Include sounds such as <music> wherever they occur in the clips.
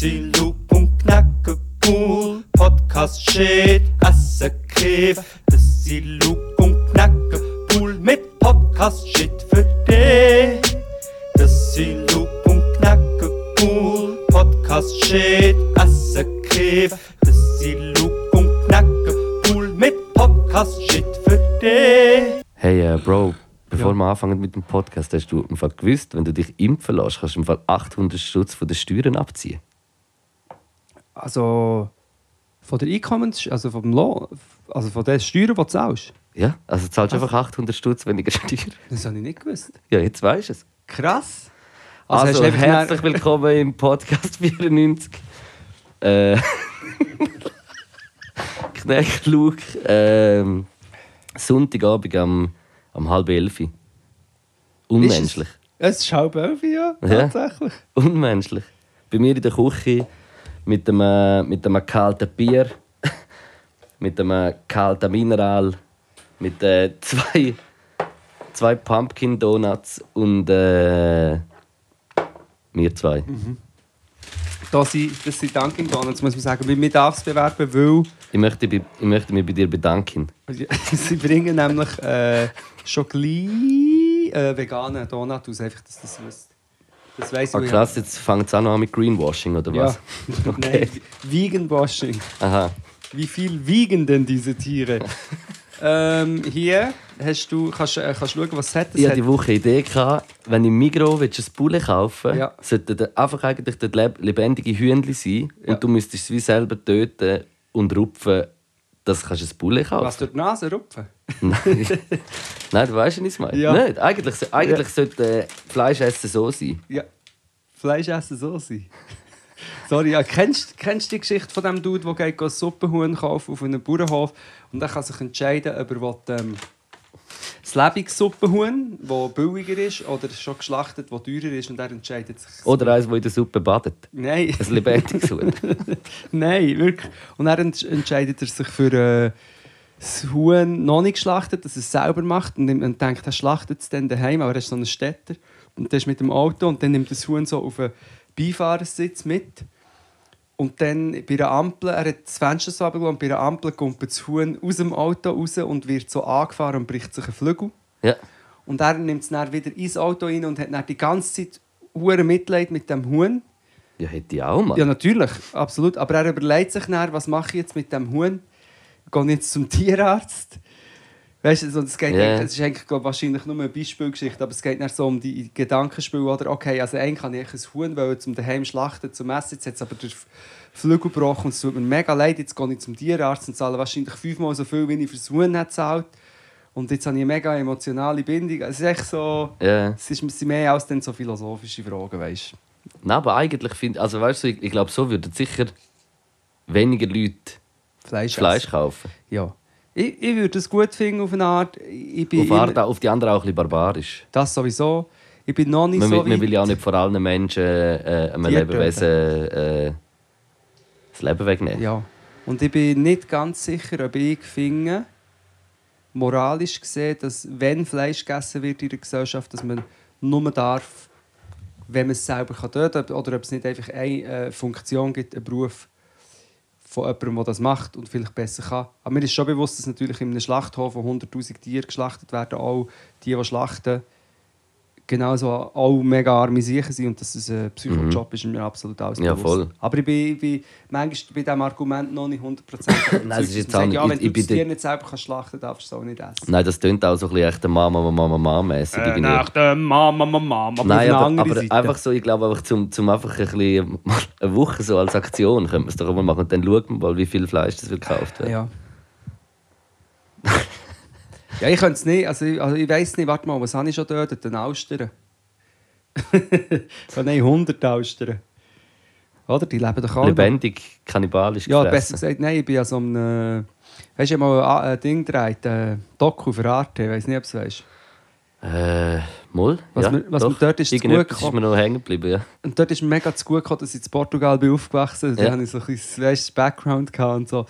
Loop und Knacken cool. Podcast shit, Essen Kiff. Sind Loop und Knacken cool mit Podcast shit für dich. Das sind Loop und Knacken cool. Podcast shit, Essen Kiff. Das sind Loop und Knacken cool mit Podcast shit für dich. Hey, äh, Bro, bevor wir anfangen mit dem Podcast, hast du im Fall gewusst, wenn du dich impfen lässt, kannst du im Fall 800 Stutz von den Steuern abziehen. Also von der Einkommens... Also vom Lohn... Also von den Steuern, die du zahlst. Ja, also du zahlst einfach 800 Stutz weniger <laughs> Steuern. Das habe ich nicht gewusst. Ja, jetzt weißt du es. Krass. Also, du einfach herzlich willkommen im Podcast <laughs> 94. Äh, <laughs> Knecht Luke, ähm, Sonntagabend am, am halb elf. Unmenschlich. Es ist halb elf, ja, Ja. tatsächlich. Unmenschlich. Bei mir in der Küche mit einem, mit einem kalten Bier, <laughs> mit einem kalten Mineral, mit äh, <laughs> zwei, zwei Pumpkin Donuts und äh, wir zwei. Das sind, das sind Dunkin' Donuts, muss man sagen. Man darf es bewerben, weil Ich, möchte, ich möchte mich bei dir bedanken. <laughs> sie bringen nämlich äh, schon gleich äh, veganen Donut aus. Einfach, dass das wisst. Das Ah, ich. krass, jetzt fängt es auch noch an mit Greenwashing, oder Ja. was? <laughs> Nein, <laughs> Vegan Washing. Aha. Wie viel wiegen denn diese Tiere? <laughs> ähm, hier hast du, kannst du äh, kannst schauen, was es hat. Es Ich hat hatte die Woche eine Idee, gehabt, wenn im Migros ein Bulle kaufen Ja. sollte einfach eigentlich leb- lebendige Hühnchen sein Ja. und du müsstest es wie selber töten und rupfen, dass du ein Bulle kaufen was durch die Nase rupfen. <laughs> Nein. Nein, du weißt, was ich meine. Ja. Nicht. Eigentlich, eigentlich sollte äh, Fleisch essen so sein. Ja, Fleisch essen so sein. <laughs> Sorry, ja, kennst, kennst du die Geschichte von dem Dude, der geht Suppenhuhn kaufen auf einem Bauernhof und dann kann sich entscheiden, ob er will, ähm, das Lebenssuppenhuhn, das billiger ist, oder schon geschlachtet, das teurer ist und er entscheidet sich. Oder eins, das in der Suppe badet. Nein, Ein lebendiges <laughs> Huhn. nein, wirklich. Und dann ent entscheidet er sich für äh, das Huhn noch nicht geschlachtet, dass er es selber macht und und denkt, er schlachtet es dann daheim, aber er ist so ein Städter und der ist mit dem Auto und dann nimmt das Huhn so auf den Beifahrersitz mit und dann bei einer Ampel, er hat das Fenster so und bei einer Ampel kommt das Huhn aus dem Auto raus und wird so angefahren und bricht sich ein Flügel. Ja. Und er nimmt es dann wieder ins Auto rein und hat dann die ganze Zeit hure Mitleid mit dem Huhn. ja, hätte ich auch mal. Ja, natürlich, absolut. Aber er überlegt sich dann, was mache ich jetzt mit dem Huhn? Gehe ich jetzt zum Tierarzt? Weißt du, das, geht eigentlich- das ist eigentlich glaub, wahrscheinlich nur eine Beispielgeschichte, aber es geht dann so um die Gedankenspiel, oder? Okay, also eigentlich kann ich ein Huhn wollen, zum daheim schlachten, zum Essen, jetzt hat es aber der Flügel gebrochen und es tut mir mega leid, jetzt gehe ich zum Tierarzt und zahle wahrscheinlich fünfmal so viel, wie ich für das Huhn habe gezahlt. Und jetzt habe ich eine mega emotionale Bindung. Es ist echt so... Ja. Es ist- es sind mehr als dann so philosophische Fragen, weißt du? Nein, aber eigentlich finde also weißt du, ich, ich glaube, so würden sicher weniger Leute Fleisch, Fleisch kaufen. Ja. Ich, ich würde es gut finden auf eine Art. Ich bin Auf, immer- Art, auf die andere auch ein bisschen barbarisch. Das sowieso. Ich bin noch nicht Man, so will, man weit. will ja auch nicht vor allen Menschen äh, einem Lebewesen äh, das Leben wegnehmen. Ja. Und ich bin nicht ganz sicher, ob ich finde, moralisch gesehen, dass wenn Fleisch gegessen wird in der Gesellschaft, dass man nur darf, wenn man es selber kann töten kann. Oder ob es nicht einfach eine äh, Funktion gibt, einen Beruf von jemandem, der das macht und vielleicht besser kann. Aber mir ist schon bewusst, dass natürlich in einem Schlachthof, wo 100'000 Tiere geschlachtet werden, auch die, die schlachten, genauso auch mega arme Sicher sind und dass es ein Psychojob ist, ist mir absolut alles Ja, bewusst. voll. Aber ich bin, ich bin manchmal bei diesem Argument noch nicht 100% <laughs> Nein, es ist jetzt auch sagt, ja, nicht- wenn ich- du das Tier nicht selber kannst schlachten darfst du es auch nicht essen. Nein, das klingt auch so ein bisschen echt Mama, Mama, Mama mäßig. Äh, irgendwie. nach dem Mama, Mama, Mama, Nein, aber, aber einfach so, ich glaube einfach zum, zum einfach ein bisschen <laughs> eine Woche so als Aktion könnte man es doch mal machen und dann schaut man mal, wie viel Fleisch das gekauft wird. Ja. Ja, ich könnte es nicht. Also, ich- also ich weiß nicht, warte mal, was habe ich schon dort? Den Austern. <laughs> oh nein, 100 Austern. Oder? Die leben doch alle. Lebendig, kannibalisch Ja, gefressen. besser gesagt, nein, ich bin ja so einem. Äh, weißt du, mal ein, Ding gedreht, ein Doku für Arte, ich weiß nicht, ob du es weißt. Äh, mal? Was ja, mir- was mir dort ist gut ist mir noch hängen geblieben, ja. Und dort ist mir mega zu gut gekommen, dass ich in Portugal bin aufgewachsen bin. Ja. Da hatte ich so ein bisschen Background und so.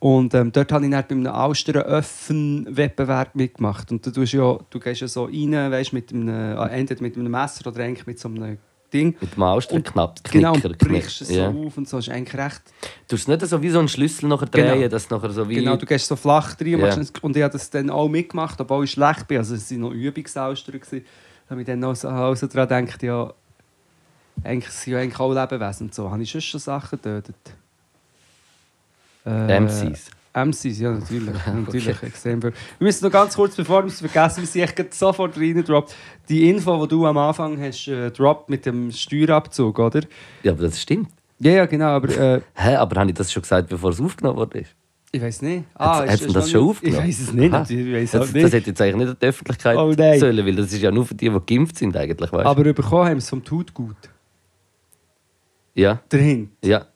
Und ähm, dort habe ich dann bei einem Austern-Öffen-Wettbewerb mitgemacht. Und du, tust ja, du gehst ja so rein, weißt, mit einem, äh, entweder mit einem Messer oder eigentlich mit so einem Ding. Mit dem Austerknapp, Genau, Knicker, und brichst es ja. so auf und so. ist eigentlich recht. Du hast nicht so wie so einen Schlüssel nachher Genau. drehen, dass nachher so wie... Genau, du gehst so flach rein es- und ich habe das dann auch mitgemacht, obwohl ich schlecht bin. Also es waren noch Übungsaustern. Da habe ich dann auch so, auch so daran gedacht, ja, eigentlich sind ja eigentlich auch Lebewesen und so. Habe ich schon schon Sachen getötet? Äh, MCs. MCs, ja, natürlich. <laughs> natürlich extrem viel. Wir müssen noch ganz kurz, bevor wir es vergessen, wir sind sofort reingedroppt. Die Info, die du am Anfang hast, äh, droppt mit dem Steuerabzug, oder? Ja, aber das stimmt. Ja, ja, genau, aber äh, <laughs> Hä, aber habe ich das schon gesagt, bevor es aufgenommen wurde? ich weiß nicht. Ist- es ist das schon nicht- aufgenommen? Ich weiß es nicht, ich weiß Das, auch das nicht. hätte jetzt eigentlich nicht an die Öffentlichkeit Oh nein. sollen, weil das ist ja nur für die, die geimpft sind eigentlich, weißt du? Aber bekommen haben wir es vom Tutgut. Ja, Dahin. ja.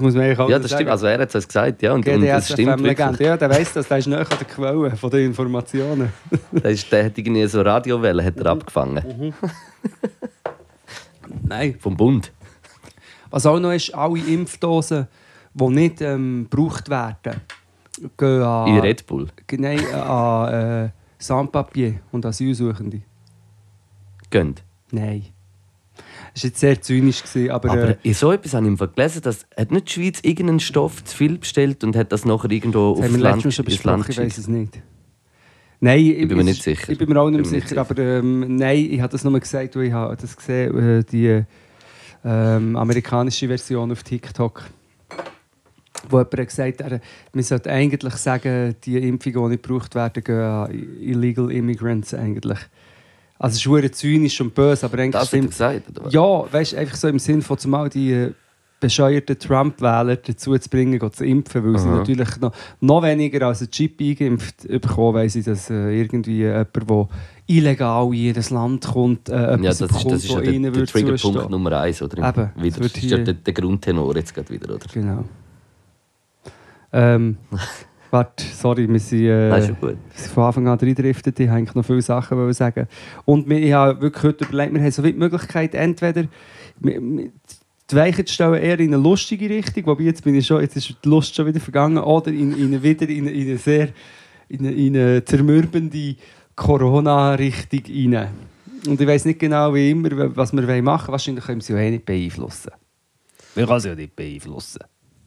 Das muss man eigentlich auch Ja, das sagen. stimmt. Also er hat es gesagt, ja. Und, und das stimmt wirklich. Ja, der weiss das. Der ist näher an der Quelle von den Informationen. <laughs> Der, ist, der hat irgendwie so Radiowellen hat er Mhm. abgefangen. <laughs> Nein. Vom Bund. Was auch noch ist, alle Impfdosen, die nicht ähm, gebraucht werden, gehen an, In Red Bull. Nein, äh, an äh, Sans-Papier und Asylsuchende. Gönnt. Nein. Das war jetzt sehr zynisch, gewesen, aber, Aber äh, in so etwas habe ich im Fall gelesen, dass hat nicht die Schweiz irgendeinen Stoff zu viel bestellt und hat das nachher irgendwo das aufs Land, ins Land besprochen, ich weiß geschickt. es nicht. Nein, ich, bin mir nicht sicher. Ich bin mir auch nicht mir nicht sicher, aber ähm, nein, ich habe das nur gesagt, weil ich habe das gesehen, äh, die ähm, amerikanische Version auf TikTok, wo jemand gesagt hat, man sollte eigentlich sagen, die Impfungen, die nicht gebraucht werden, gehen an illegal immigrants eigentlich. Also es ist zynisch und böse, aber eigentlich Das stimmt gesagt, oder ja, weißt du, einfach so im Sinn von zumal die äh, bescheuerten Trump-Wähler dazu zu bringen, zu impfen, weil sie Aha. natürlich noch, noch weniger als ein Chip eingeimpft bekommen, weil sie dass äh, irgendwie jemand, der illegal in jedes Land kommt, äh, Ja, das ist, das bekommt, ist ja der, der Triggerpunkt. Nummer eins, oder? Eben, Wieder, wird das ist ja der, der Grundtenor jetzt gerade wieder, oder? Genau. ähm, <laughs> warte, sorry, wir sind, äh, wir sind von Anfang an reingedriftet. Ich wollte noch viele Sachen sagen. Und wir, ich habe wirklich heute überlegt, wir haben so die Möglichkeit, entweder die Weichen zu stellen eher in eine lustige Richtung, wobei jetzt, bin ich schon, jetzt ist die Lust schon wieder vergangen, oder in, in eine, wieder in, eine- in eine sehr in eine, in eine zermürbende Corona-Richtung rein. Und ich weiß nicht genau, wie immer, was wir machen wollen. Wahrscheinlich können wir sie ja eh nicht beeinflussen. Wir können sie ja nicht beeinflussen.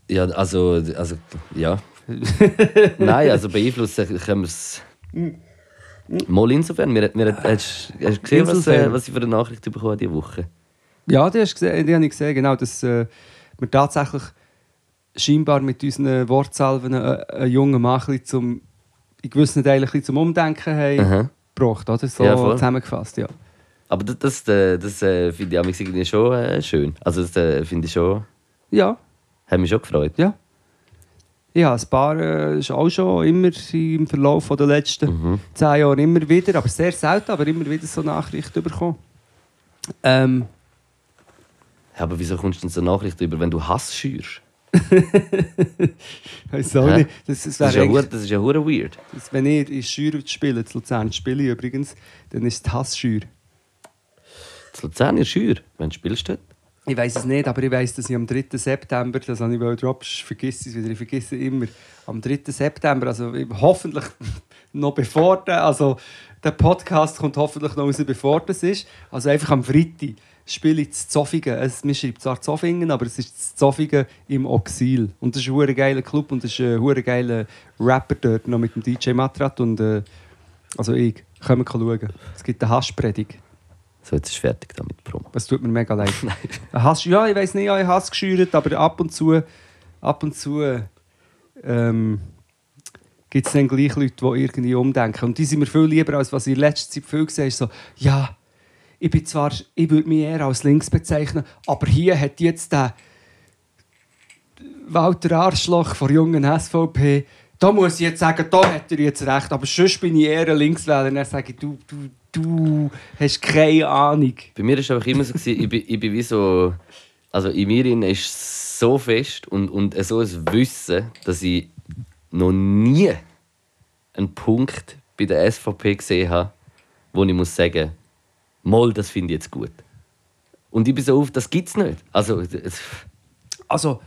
Ja, also, also ja. <laughs> Nein, also beeinflussen können wir es. Mal insofern. Wir, wir, hast, du gesehen, was, äh, was ich für eine Nachricht bekommen diese Woche? Ja, die, hast gesehen, die habe ich gesehen, genau, dass äh, wir tatsächlich scheinbar mit unseren Wortsalven einen, einen jungen Mann ein zum, in gewissen Teilen ein zum Umdenken haben Aha. gebracht, oder? So Ja, zusammengefasst, ja. Aber das, das, äh, das äh, finde ich irgendwie schon äh, schön. Also das äh, finde ich schon, Ja, hat mich schon gefreut. ja. Ja, ein paar äh, ist auch schon immer im Verlauf der letzten Mhm. zehn Jahre immer wieder, aber sehr selten, aber immer wieder so Nachrichten bekommen. Ähm, Ja, aber wieso kommst du denn so Nachrichten über, wenn du Hass schürst? <laughs> weiß auch nicht. Das, das Das ist ja, hure- das ist ja hure weird. Das, wenn ihr in Schür spielt, in Luzern spiele ich übrigens, dann ist es Hassschür. Das Luzern ist schür. Wenn du spielst dort. Ich weiß es nicht, aber ich weiß, dass ich am 3. September, das habe ich droppst, vergiss es wieder, ich vergesse immer, am 3. September, also hoffentlich <laughs> noch bevor der, also der Podcast kommt hoffentlich noch raus, bevor das ist, also einfach am Freitag spiele ich zu Zofingen. Es, man schreibt zwar Zofingen, aber es ist Zofingen im Oxil. Und das ist ein geiler Club und das ist ein geiler Rapper dort, noch mit dem DJ Matrat und äh, also ich, kommen schauen. Es gibt eine Hasspredigt. So, jetzt ist fertig damit Promo. Es tut mir mega leid. <laughs> Hast, ja, ich weiß nicht, ja, ich habe es geschürt, aber ab und zu, ab und zu ähm, gibt es dann gleich Leute, die irgendwie umdenken. Und die sind mir viel lieber, als was ich in letzter Zeit viel gesehen habe. So, ja, ich bin zwar, ich würde mich eher als links bezeichnen, aber hier hat jetzt der Walter Arschloch von jungen SVP, da muss ich jetzt sagen, da hat er jetzt recht, aber sonst bin ich eher ein Linkswähler. Dann sage ich, du, du, du hast keine Ahnung. Bei mir war es einfach immer so, gewesen, ich, bin, ich bin wie so. Also in mir ist so fest und, und so ein Wissen, dass ich noch nie einen Punkt bei der SVP gesehen habe, wo ich muss sagen Moll, das finde ich jetzt gut. Und ich bin so auf, das gibt es nicht. Also, Also,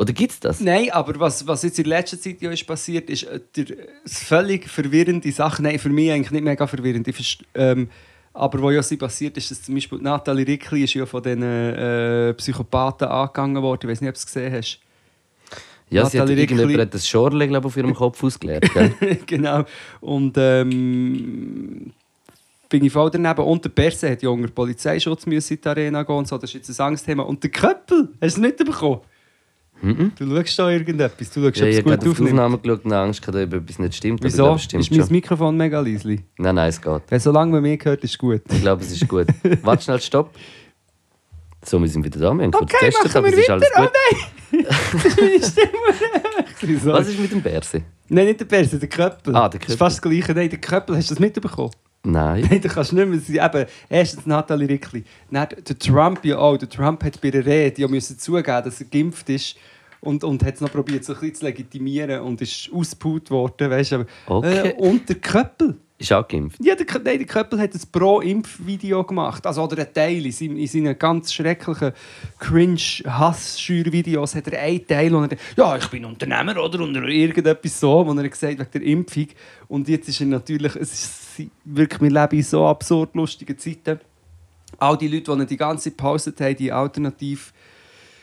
oder gibt es das? Nein, aber was, was jetzt in letzter Zeit ja ist passiert, ist äh, der, das völlig verwirrende Sache. Nein, für mich eigentlich nicht mega verwirrend. Ähm, Aber was ja sie passiert ist, dass zum Beispiel Nathalie Rickli ist ja von diesen äh, Psychopathen angegangen worden. Ich weiß nicht, ob du es gesehen hast. Ja, sie hat Nathalie Rickli- irgendjemand hat das Schorle glaub, auf ihrem <laughs> Kopf ausgeleert. <laughs> Genau. Und ähm, bin ich voll daneben. Und der Perse hat ja unter Polizeischutz müssen in die Arena gehen und so. Das ist jetzt ein Angstthema. Und der Köppel, hast du es nicht bekommen? Mhm. Du schaust da irgendetwas. Du schaust, Ja, ob ich es habe auf die. Aufnahme geschaut und Angst gehabt, ob etwas nicht stimmt. aber ich Wieso? glaube, es stimmt Ist mein schon. Mikrofon mega leise? Nein, nein, es geht. Wenn solange man mich hört, ist gut. Ich glaube, es ist gut. <laughs> Warte schnell, stopp. So, wir sind wieder da. Wir haben kurz Okay, getestet, aber wir es ist alles gut. Oh nein! das ist meine Stimme. Wieso? Was ist mit dem Berse? Nein, nicht der Perse, der Köppel. Ah, der Das ist Köppel. fast das Gleiche. Nein, der Köppel, hast du das mitbekommen? Nein. Nein, <laughs> du kannst nicht mehr. Sie, eben, erstens Nathalie Rickli. Dann der Trump ja auch. Der Trump hat bei der Rede ja müssen zugeben, dass er geimpft ist. Und, und hat es noch probiert, so ein bisschen zu legitimieren und ist ausgebaut worden. Weißt, aber, Okay. äh, und der Köppel. Ist auch geimpft. Ja, der, nein, der Köppel hat ein Pro-Impf-Video gemacht. Also, oder ein Teil. In, seinem, in seinen ganz schrecklichen Cringe-Hass-Schür-Videos hat er einen Teil, wo er ja, ich bin Unternehmer oder, oder irgendetwas so, wo er gesagt hat, wegen der Impfung. Und jetzt ist er natürlich, es ist wirklich, wir leben in so absurd lustigen Zeiten. All die Leute, die die ganze Zeit gepostet haben, die alternativ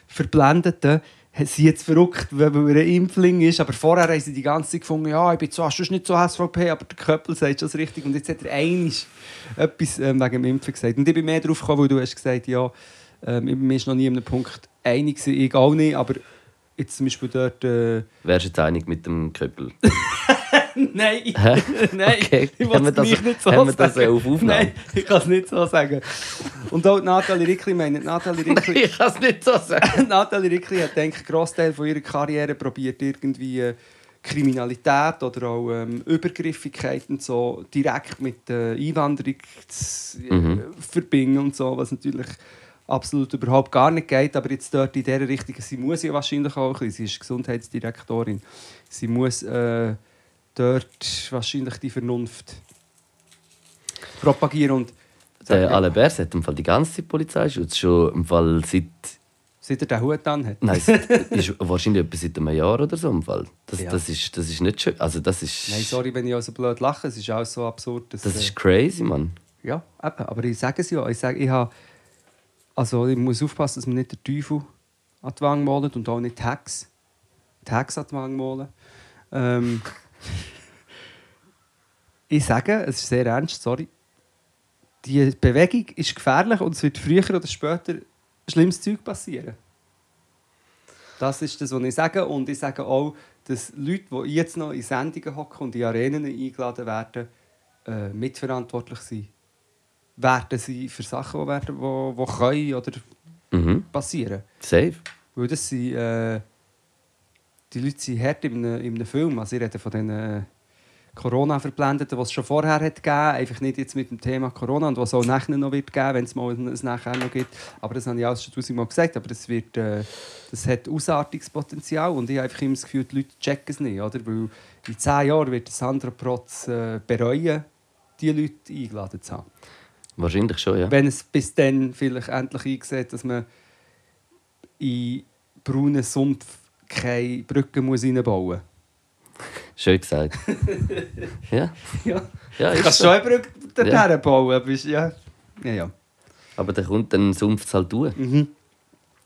Verblendeten, sind jetzt verrückt, weil er ein Impfling ist. Aber vorher haben sie die ganze Zeit gefunden, ja, ich bin zwar sonst nicht so SVP, aber der Köppel sagt das richtig. Und jetzt hat er einiges etwas ähm, wegen dem Impfen gesagt. Und ich bin mehr darauf gekommen, weil du hast gesagt, ja, ähm, ich bin mir noch nie an einem Punkt einig gewesen, ich auch nicht, aber jetzt zum Beispiel dort... Äh, Wärst du jetzt einig mit dem Köppel? <laughs> <laughs> Nein, Hä? nein, Okay. ich will das- mich nicht so wir das sagen. auf Aufnahme? Nein, ich kann es nicht so sagen. Und auch Nathalie Rickli, meine Nathalie Rickli... ich kann es nicht so sagen. <laughs> Nathalie Rickli hat, denke ich, einen Großteil von ihrer Karriere probiert, irgendwie äh, Kriminalität oder auch ähm, Übergriffigkeit und so direkt mit der Einwanderung zu äh, Mhm. verbinden und so, was natürlich absolut überhaupt gar nicht geht. Aber jetzt dort in dieser Richtung, sie muss ja wahrscheinlich auch ein bisschen, sie ist Gesundheitsdirektorin, sie muss äh, dort wahrscheinlich die Vernunft propagieren und Der Alain Berse hat im Fall die ganze Zeit Polizeischutz. Schon im Fall seit. seit er den Hut an hat. Nein, <laughs> ist wahrscheinlich etwa seit einem Jahr oder so im Fall. Das, Ja. das, ist, das ist nicht schön. Also, das ist. Nein, sorry, wenn ich auch so blöd lache, es ist auch so absurd. Dass, Das äh, ist crazy, Mann. Ja, eben. Aber ich sage es ja. Ich, sage, ich, habe, also ich muss aufpassen, dass man nicht den Teufel an die Wange malt und auch nicht die Hex. Die Hex an die Wange malen. Ähm, <laughs> ich sage, es ist sehr ernst, sorry. Die Bewegung ist gefährlich und es wird früher oder später schlimmes Zeug passieren. Das ist das, was ich sage. Und ich sage auch, dass Leute, die jetzt noch in Sendungen hocken und in Arenen eingeladen werden, äh, mitverantwortlich sind. Werden sie für Sachen, die, werden, die, die können oder Mhm. passieren. Safe. Weil das sind, äh, die Leute sind hart in einem, in einem Film. Also ich rede von den äh, Corona-Verblendeten, die es schon vorher hat gegeben Einfach nicht jetzt mit dem Thema Corona und was auch nachher noch wird geben, wenn es mal ein nachher noch gibt. Aber das habe ich alles schon tausendmal gesagt. Aber das, wird, äh, das hat Ausartungspotenzial und ich habe einfach immer das Gefühl, die Leute checken es nicht. Oder? Weil in zehn Jahren wird Sandra Protz äh, bereuen, diese Leute eingeladen zu haben. Wahrscheinlich schon, ja. Wenn es bis dann vielleicht endlich eingesehen dass man in braunen Sumpf keine Brücke muss reinbauen Schön gesagt. ja. muss. <laughs> Ja. ja Du kannst so. schon eine Brücke dorthin Ja. bauen, aber ja. Ja, ja. Aber dann kommt dann sumpft es halt durch. Mhm.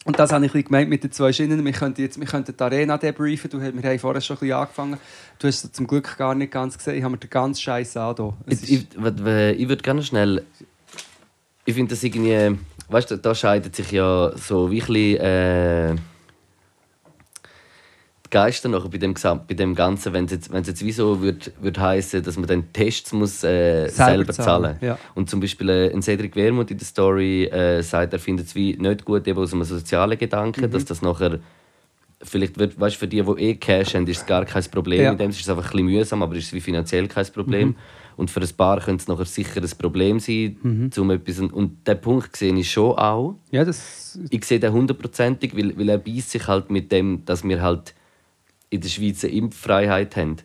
Und das habe ich ein bisschen gemeint mit den zwei Schienen. Wir könnten, jetzt, wir könnten die Arena debriefen. Du, wir haben vorher schon ein bisschen angefangen. Du hast es zum Glück gar nicht ganz gesehen. Ich habe mir den ganzen Scheiß an. Ich, ich, ich würde gerne schnell. Ich finde das irgendwie. Weißt du, da scheidet sich ja so wirklich. Äh, die Geister nachher bei dem, bei dem Ganzen, wenn es jetzt, wenn's jetzt wie so würde würd heißen, dass man dann Tests muss, äh, Selber selber, zahlen, zahlen. ja. Und zum Beispiel äh, ein Cedric Wermuth in der Story äh, sagt, er findet es wie nicht gut eben aus einem sozialen Gedanken, Mhm. dass das nachher vielleicht wird, weißt, für die, die eh Cash haben, ist es gar kein Problem. Ja. In dem ist es einfach ein bisschen mühsam, aber es ist wie finanziell kein Problem. Mhm. Und für ein Paar könnte es nachher sicher ein Problem sein, Mhm. zum etwas. Und den Punkt sehe ich schon auch. ja, das Ich sehe den hundertprozentig, weil, weil er beißt sich halt mit dem, dass wir halt in der Schweiz eine Impffreiheit haben.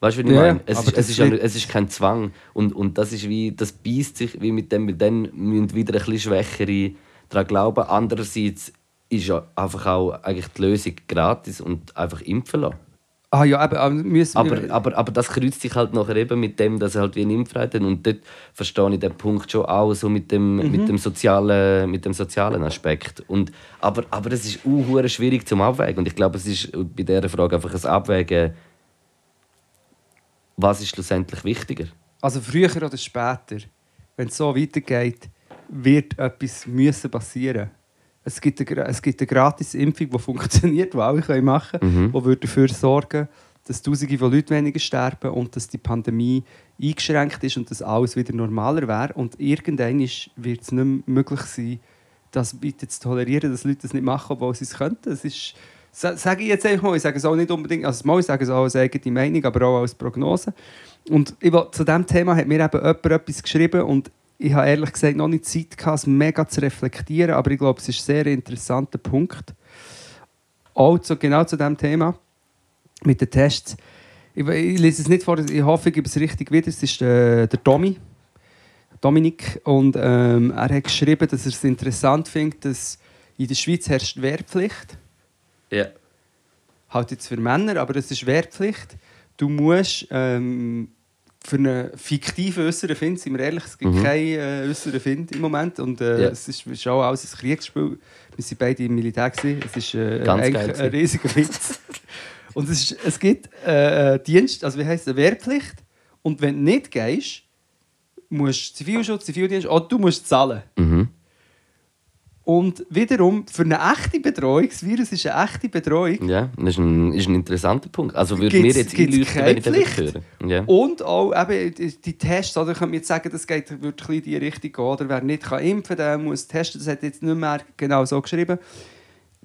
Weißt du, wie ich Ja, meine? Es ist, es, ist ja, es ist kein Zwang. Und, und das ist wie, das beißt sich wie mit dem, weil dann müssen wieder ein bisschen Schwächere daran glauben. Andererseits ist ja einfach auch eigentlich die Lösung gratis und einfach impfen lassen. Ah ja, aber müssen Aber, aber, aber das kreuzt sich halt nachher eben mit dem, dass er halt wie eine Impfreihe hat. Und dort verstehe ich den Punkt schon auch so mit dem, Mhm. mit dem, sozialen, mit dem sozialen Aspekt. Und, aber, aber es ist auch schwierig zum Abwägen. Und ich glaube, es ist bei dieser Frage einfach ein Abwägen, was ist schlussendlich wichtiger. Also früher oder später, wenn es so weitergeht, wird etwas müssen passieren. Es gibt eine, es gibt eine gratis Impfung, die <laughs> funktioniert, die alle machen können, die würde dafür sorgen, dass Tausende von Leuten weniger sterben und dass die Pandemie eingeschränkt ist und dass alles wieder normaler wäre. Und irgendwann wird es nicht mehr möglich sein, das weiter zu tolerieren, dass Leute das nicht machen, obwohl sie es könnten. Es ist, sa- sage ich jetzt einfach mal, ich sage es auch nicht unbedingt, also mal, ich sage es auch als eigene Meinung, aber auch als Prognose. Und will, zu diesem Thema hat mir eben jemand etwas geschrieben und ich habe ehrlich gesagt noch nicht Zeit gehabt, es mega zu reflektieren, aber ich glaube, es ist ein sehr interessanter Punkt. Auch zu, genau zu diesem Thema mit den Tests. Ich, ich lese es nicht vor, ich hoffe, ich gebe es richtig wieder. Es ist der, der Domi, Dominik, und ähm, er hat geschrieben, dass er es interessant findet, dass in der Schweiz herrscht Wehrpflicht Ja. halt jetzt für Männer, aber es ist Wehrpflicht. Du musst ähm, für einen fiktiven äußeren Find, sind wir ehrlich, es gibt Mhm. keinen äh, äußeren Find im Moment und äh, Ja. es ist, auch alles ein Kriegsspiel. Wir waren beide im Militär, gewesen. es ist äh, eigentlich ein gewesen. riesiger Witz. <laughs> und es, ist, es gibt äh, äh, Dienst, also wie heisst es, Wehrpflicht und wenn du nicht gehst, musst du Zivilschutz, Zivildienst, oder du musst zahlen. Mhm. Und wiederum, für eine echte Bedrohung, das Virus ist eine echte Bedrohung, Ja, das ist ein, ist ein interessanter Punkt. Also würde mir jetzt einleuchten, keine wenn ich das höre. Ja. Und auch eben die die Tests, oder ich könnte jetzt sagen, das geht, ein bisschen in die Richtung gehen. Oder wer nicht kann impfen kann, der muss testen. Das hat jetzt nicht mehr genau so geschrieben.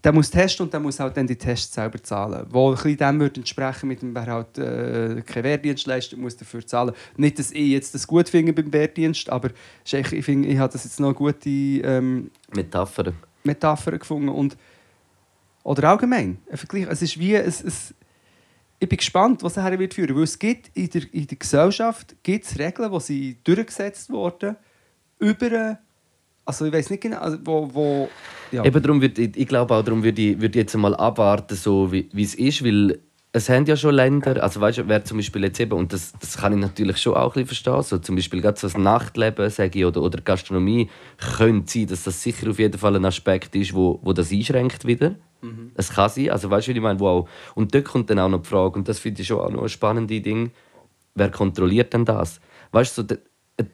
Der muss testen und der muss halt dann die Tests selber zahlen. Wo ein bisschen dem würde entsprechen, mit dem, wer halt äh, keinen Wehrdienst leistet, muss dafür zahlen. Nicht, dass ich jetzt das gut finde beim Wehrdienst, aber es ich finde, ich habe das jetzt noch eine gute ähm, Metapher. Metapher gefunden. Und, oder allgemein, ein Vergleich. Es ist wie... Es, es, ich bin gespannt, was er wird führen. Weil es gibt in der, in der Gesellschaft gibt's Regeln, die sie durchgesetzt wurden, über... Also ich weiß nicht genau, also wo... wo ja. Eben darum würde ich, ich glaube auch, darum würde ich, würde ich jetzt mal abwarten, so wie, es ist, weil es haben ja schon Länder, also weißt du, wer zum Beispiel jetzt eben, und das, das kann ich natürlich schon auch ein bisschen verstehen, so zum Beispiel gerade so das Nachtleben, sage ich, oder, oder Gastronomie, könnte sein, dass das sicher auf jeden Fall ein Aspekt ist, wo, wo das einschränkt wieder. Es kann sein, also weißt du, wie ich meine, wow. Und dort kommt dann auch noch die Frage, und das finde ich schon auch noch ein spannendes Ding, wer kontrolliert denn das? Weißt du, so,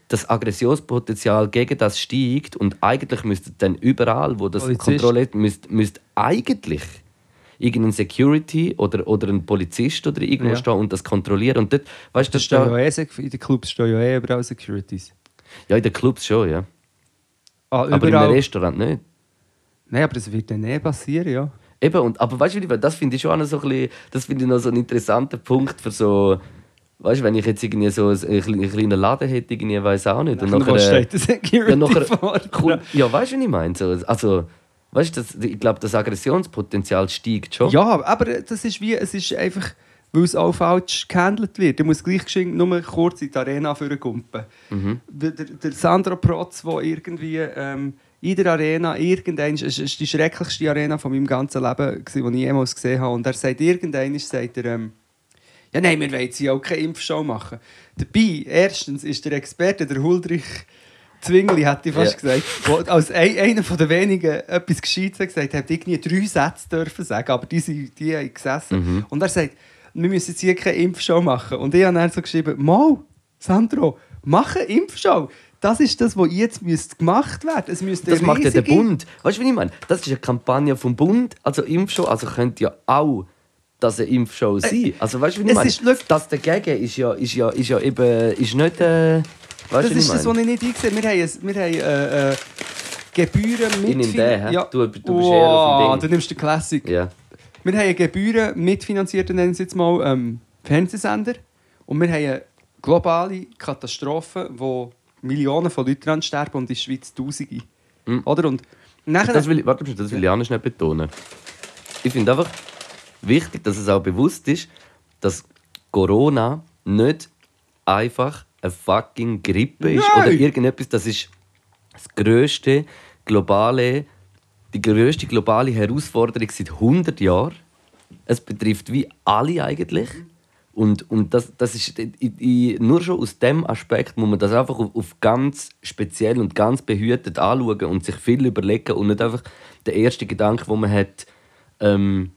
das Aggressionspotenzial gegen das steigt und eigentlich müsste dann überall, wo das Polizist. kontrolliert, müsste, müsste eigentlich irgendein Security oder, oder ein Polizist oder irgendwo Ja. stehen und das kontrollieren. Und dort, weißt das stehen ja da, eh, in den Clubs stehen ja eh überall Securities. ja, in den Clubs schon, ja. Ah, Aber im überall. Restaurant nicht. Nein, aber das wird dann eh passieren, ja. Eben, und, aber weißt du, das finde ich schon auch noch so ein bisschen, das finde ich noch so einen interessanten Punkt für so, weißt du, wenn ich jetzt irgendwie so einen, einen kleinen Laden hätte, irgendwie, weiß auch nicht. Und Nachher, nachher, steht der Security ja, nachher vor? ja, weißt du, was ich meine? So, also, weißt du, das, ich glaube, das Aggressionspotenzial steigt schon. Ja, aber das ist wie, es ist einfach, weil es auch falsch gehandelt wird. Du musst gleich nur kurz in die Arena für Gumpen. Mhm. Der, der, Sandro Protz, der irgendwie ähm, in der Arena, irgendein, es ist die schrecklichste Arena von meinem ganzen Leben, die ich jemals gesehen habe. Und er sagt, irgendein sagt er, ähm, ja nein, wir wollen jetzt hier auch keine Impfshow machen. Dabei, erstens ist der Experte, der Huldrich Zwingli, hätte ich fast Ja. gesagt, wo als ein, einer von den wenigen etwas Gescheites hat gesagt hat, irgendwie drei Sätze dürfen sagen, aber die, sind, die haben gesessen. Mhm. Und er sagt, wir müssen jetzt hier keine Impfshow machen. Und ich habe dann so geschrieben, Mal, Sandro, mach eine Impfshow. Das ist das, was jetzt müsste gemacht werden Es müsste Das macht ja der Bund. Weißt du, wie ich meine? Das ist eine Kampagne vom Bund, also Impfshow, also könnte ja auch das eine Impfshow sein. Also weißt du, wie ich es meine? ist- das dagegen ist ja, ist ja, ist ja eben, ist nicht, äh, weißt Das ist das, was ich nicht eingesehen habe. Wir haben, wir haben äh, äh, Gebühren mit... Ich nehme den, hä? Du- du bist eher auf wow, dem Ding. du nimmst den Classic. Ja. Wir haben Gebühren mitfinanziert, nennen sie jetzt mal, ähm, Fernsehsender. Und wir haben eine globale Katastrophe, wo Millionen von Leuten dran sterben und in der Schweiz Tausende. Mhm. Oder? Und nachher... Das will, ich- warte, das will ich auch schnell betonen. Ich finde einfach wichtig, dass es auch bewusst ist, dass Corona nicht einfach eine fucking Grippe ist Nein! oder irgendetwas. Das ist das größte globale, die größte globale Herausforderung seit 100 Jahren. Es betrifft wie alle eigentlich. Und, und das, das ist, ich, nur schon aus dem Aspekt muss man das einfach auf, auf ganz speziell und ganz behütet anschauen und sich viel überlegen und nicht einfach der erste Gedanke, den man hat, ähm,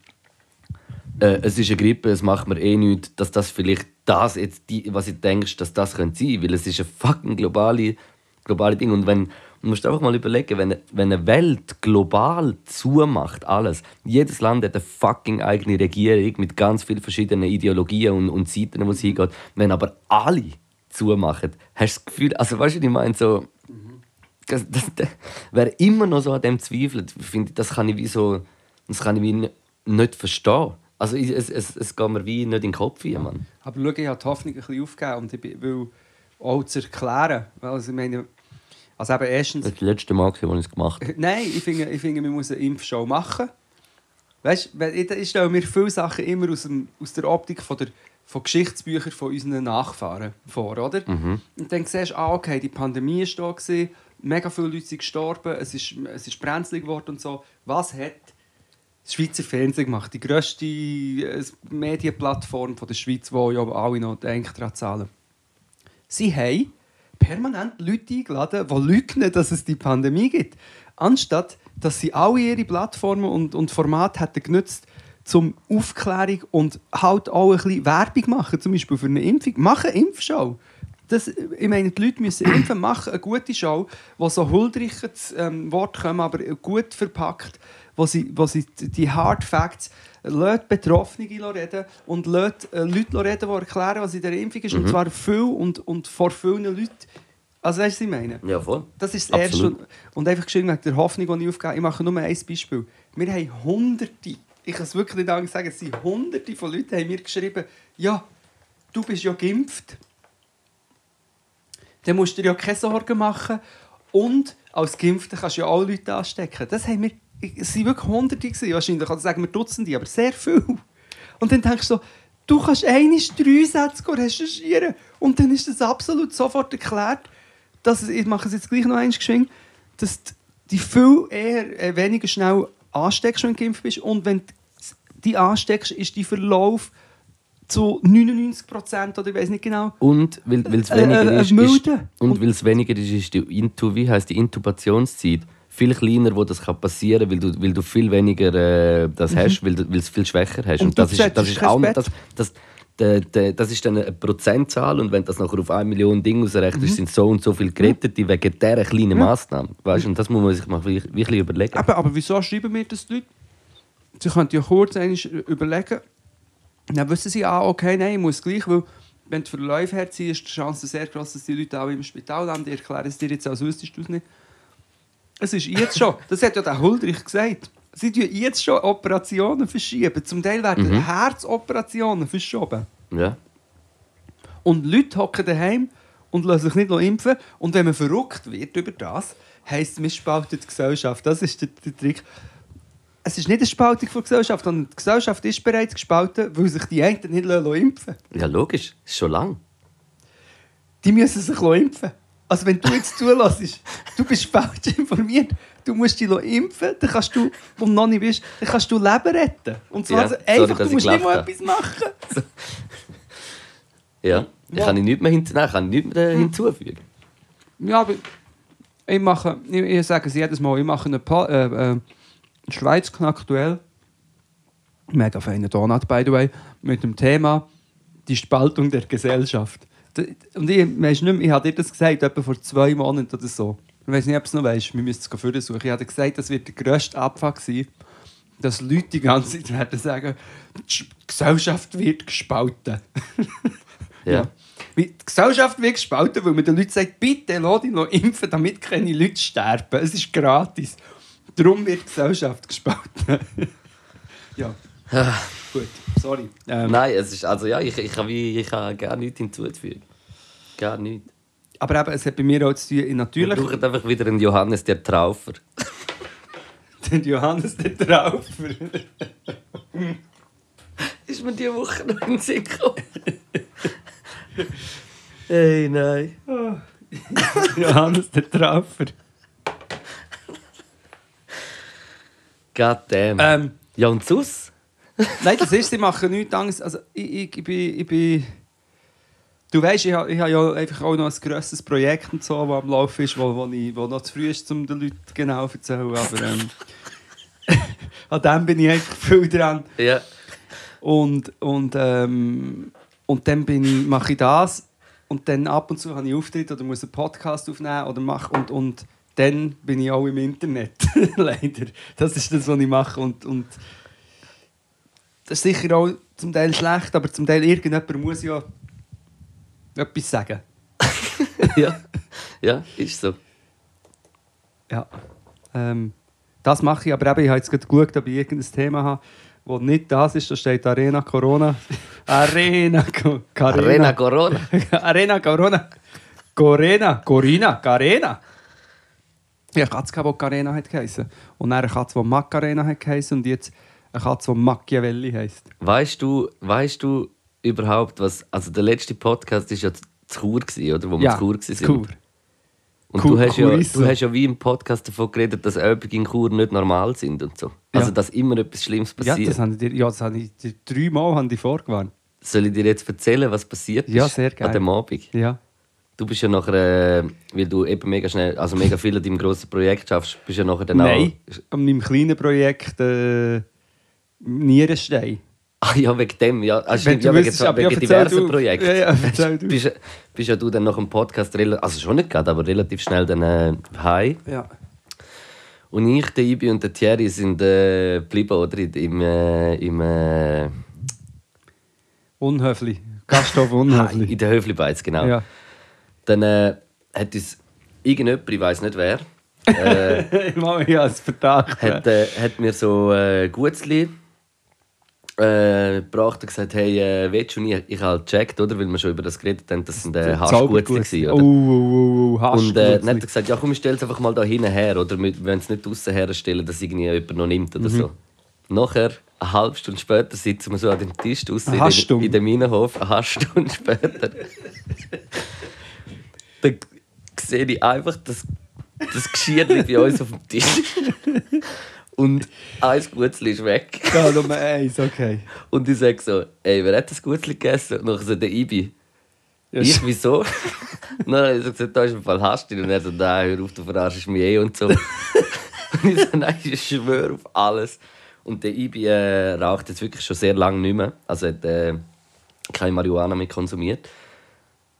äh, es ist eine Grippe, es macht mir eh nichts, dass das vielleicht das jetzt, die, was ich denkst, dass das könnte sein, weil es ist ein fucking globale, globale Ding und wenn Du musst einfach mal überlegen, wenn, wenn eine Welt global zumacht, alles, jedes Land hat eine fucking eigene Regierung mit ganz vielen verschiedenen Ideologien und, und Seiten, wo es hingeht. Wenn aber alle zumachen, hast du das Gefühl, also weißt du, ich meine, so, das, das, das, wer immer noch so an dem zweifelt, finde das kann ich wie so, das kann ich wie nicht verstehen. Also es, es, es geht mir wie nicht in den Kopf rein, Mann. Aber schau, ich habe die Hoffnung ein bisschen aufgegeben und ich will auch zu erklären, weil also ich meine, also eben erstens... Das das letzte Mal, als ich es gemacht habe. Nein, ich finde, ich finde, man muss eine Impfshow machen. Weißt du, ich stelle mir viele Sachen immer aus, dem, aus der Optik von, der, von Geschichtsbüchern von unseren Nachfahren vor, oder? Mhm. Und dann siehst du, ah, okay, die Pandemie war da, gewesen, mega viele Leute sind gestorben, es ist, es ist brenzlig geworden und so. Was hat Schweizer Fernsehen gemacht? Die grösste äh, Medienplattform der Schweiz, wo ja alle noch eigentlich daran zahlen. Sie haben permanent Leute eingeladen, die leugnen, dass es die Pandemie gibt. Anstatt, dass sie alle ihre Plattformen und, und Formate hätten genutzt zum Aufklärung und halt auch ein bisschen Werbung machen, zum Beispiel für eine Impfung. Machen eine Impfshow. Das, ich meine, die Leute müssen impfen, machen eine gute Show, wo so huldreich ähm, Wort kommen, aber gut verpackt, wo sie, wo sie die Hard Facts lässt Betroffene reden und lässt äh, Leute reden, die erklären, was in der Impfung ist. Mhm. Und zwar viel und, und vor vielen Leuten. Also weißt du, was ich meine? Ja, voll. Das ist das. Erste. Und einfach geschrieben wegen der Hoffnung, die ich aufgebe. Ich mache nur ein Beispiel. Wir haben Hunderte, ich kann es wirklich nicht anders sagen, es sind Hunderte von Leuten haben mir geschrieben, ja, du bist ja geimpft. Dann musst du dir ja keine Sorgen machen. Und als Geimpfter kannst du ja alle Leute anstecken. Das haben wir es waren wirklich Hunderte, gewesen, wahrscheinlich, also sagen wir Dutzende, aber sehr viel. Und dann denkst du so, du kannst einmal drei Sätze recherchieren. Und dann ist das absolut sofort erklärt, dass, ich mache es jetzt gleich noch einmal geschwind, dass die viel eher äh, weniger schnell ansteckst, wenn du geimpft bist. Und wenn du die ansteckst, ist die Verlauf zu 99 Prozent oder ich weiß nicht genau. Und weil es weniger äh, äh, ist, ist, und weil es weniger ist, ist die Intu, wie heißt die Intubationszeit viel kleiner, wo das passieren kann, weil du, weil du viel weniger äh, das mhm. hast, weil du es viel schwächer hast. Und, und das, ist, das ist auch das, das, de, de, das ist dann eine Prozentzahl und wenn du das nachher auf eine Million Dinge ausrechnest, mhm. sind so und so viele gerettet, die wegen dieser kleinen ja. Massnahme. Weißt? Und das muss man sich mal wirklich überlegen. Aber, aber wieso schreiben wir das die Leute? Sie können ja kurz überlegen, dann wissen sie, ah, okay, nein, ich muss gleich, weil wenn du Verläufe herziehst, ist die Chance sehr groß, dass die Leute auch im Spital landen. Ich erkläre es dir jetzt, als wüsstest du es nicht. Es ist jetzt schon, <laughs> das hat ja der Huldrich gesagt, sie tun jetzt schon Operationen verschieben. Zum Teil werden mhm. Herzoperationen verschoben. Ja. Und Leute hocken daheim und lassen sich nicht impfen. Und wenn man verrückt wird über das, heisst es, man spaltet die Gesellschaft. Das ist der, der Trick. Es ist nicht eine Spaltung der Gesellschaft, sondern die Gesellschaft ist bereits gespalten, weil sich die einen nicht impfen lassen. Ja, logisch. Ist schon lang. Die müssen sich impfen also wenn du jetzt zulässt, du bist falsch informiert, du musst dich impfen, dann kannst du, wo du noch nicht bist, dann kannst du Leben retten. Und zwar ja, einfach, sorry, du musst nicht mal etwas machen. <laughs> ja, ich kann ich nichts mehr, hinzu, nein, kann nichts mehr hm. hinzufügen. Ja, aber ich mache, ich, ich sage es jedes Mal, ich mache eine pa äh, äh, Schweiz aktuell, mega feine Donut, by the way, mit dem Thema die Spaltung der Gesellschaft. Und ich, weißt nicht, ich habe dir das gesagt, etwa vor zwei Monaten oder so. Ich weiß nicht, ob du es noch weißt, wir müssen es für suchen. Ich habe gesagt, das wird der grösste Abfuck sein, dass Leute die ganze Zeit werden sagen, die Gesellschaft wird gespalten. <laughs> ja. ja. Die Gesellschaft wird gespalten, weil man den Leuten sagt, bitte lass dich noch impfen, damit keine Leute sterben. Es ist gratis. Darum wird die Gesellschaft gespalten. <laughs> ja. Ah. Gut, sorry. Ähm, Nein, es ist, also ja, ich, ich, ich, ich habe gar nichts hinzuzufügen. Gar nichts. Aber eben, es hat bei mir auch zu tun, natürlich... Wir brauchen einfach wieder einen Johannes der Traufer. <laughs> den Johannes der Traufer. <laughs> ist mir diese Woche noch in den Sinn <laughs> Hey, nein. Johannes der Traufer. God damn. Ähm, ja, und sus? <laughs> Nein, das ist, sie machen nichts anderes. Also, ich, ich, ich, bin, ich bin... Du weißt, ich habe ich ha ja einfach auch noch ein grosses Projekt und so, das am Laufen ist, wo, wo, ich, wo noch zu früh ist, um den Leuten genau zu erzählen. Aber ähm, <laughs> an dem bin ich einfach viel dran. Ja. Und, und, ähm, und dann bin ich, mache ich das und dann ab und zu habe ich Auftritt oder muss einen Podcast aufnehmen oder mach, und, und dann bin ich auch im Internet. <laughs> Leider. Das ist das, was ich mache. Und, und das ist sicher auch zum Teil schlecht, aber zum Teil irgendjemand muss ja etwas sagen. <laughs> ja. Ja, ist so. Ja. Ähm, das mache ich, aber eben, ich habe jetzt gerade geschaut, ob ich irgendein Thema habe, wo nicht das ist. Da steht Arena Corona. <laughs> Arena Co Arena Corona. <laughs> Arena Corona. Corena. Corina. Carena. Ja, eine Katze, die Carena hat geheißen. Und dann eine Katze, die Macarena hat geheißen. Und jetzt eine Katze, die Machiavelli heisst. Weißt du, weißt du überhaupt, was. Also, der letzte Podcast war ja zu Chur, gewesen, oder? Wo wir Ja, zu Chur waren. Und Chur- du hast, ja, du hast ja wie im Podcast davon geredet, dass Übungen in Chur nicht normal sind und so. Also, Ja. dass immer etwas Schlimmes Ja, passiert. das habe ich dir, ja, das habe ich dir dreimal habe ich vorgewarnt. Soll ich dir jetzt erzählen, was passiert Ja, ist sehr gerne. an dem Abend? Ja. Du bist ja nachher, äh, weil du eben mega schnell, also mega viel an deinem grossen Projekt schaffst, bist ja nachher dann Nein, auch... an meinem kleinen Projekt äh, Nierenstein. Ah ja, wegen dem, ja. Also stimmt, ja, wegen, ja, wegen erzähl diversen. Projekten. Ja, ja, <laughs> du. bist, bist ja du dann nach dem Podcast, also schon nicht gerade, aber relativ schnell dann äh, heim. Ja. Und ich, der Ibi und der Thierry sind äh, geblieben, oder? Im, äh, im äh, Unhöflich. Gasthof Unhöflich. <laughs> in der Höfli-Beiz, genau. ja. Dann äh, hat uns irgendjemand, ich weiß nicht wer, <laughs> äh, ich mache mich als Verdacht. hat, äh, hat mir so äh, Gutzli äh, gebracht und gesagt, hey, äh, willst du nicht? Ich habe halt gecheckt, oder? Weil wir schon über das geredet haben, das sind äh, Haschgutzli oder? oh, oh, oh, Und äh, dann hat er Haschgutzli. gesagt, ja komm, ich stelle es einfach mal da hinten her, oder wir wollen es nicht draußen herstellen, dass irgendwie jemand noch nimmt Mhm. oder so. Nachher, eine halbe Stunde später, sitzen wir so an dem Tisch draussen in, in dem Minenhof, eine halbe Stunde später. <laughs> dann sehe ich einfach das, das Geschirr bei uns auf dem Tisch. Und <laughs> ein Gutzli ist weg. Ja, Nummer eins, okay. Und ich sage so, ey, wer hat das Gutzli gegessen? Und dann so, der Ibi. Ja, Ich, wieso? <laughs> Dann habe ich so gesagt, da ist ein Fall hast du ihn. Und er so, nein, hör auf, du verarschst mich eh und so. <laughs> und ich so, nein, ich schwöre auf alles. Und der Ibi äh, raucht jetzt wirklich schon sehr lange nicht mehr. Also hat äh, keine Marihuana mehr konsumiert.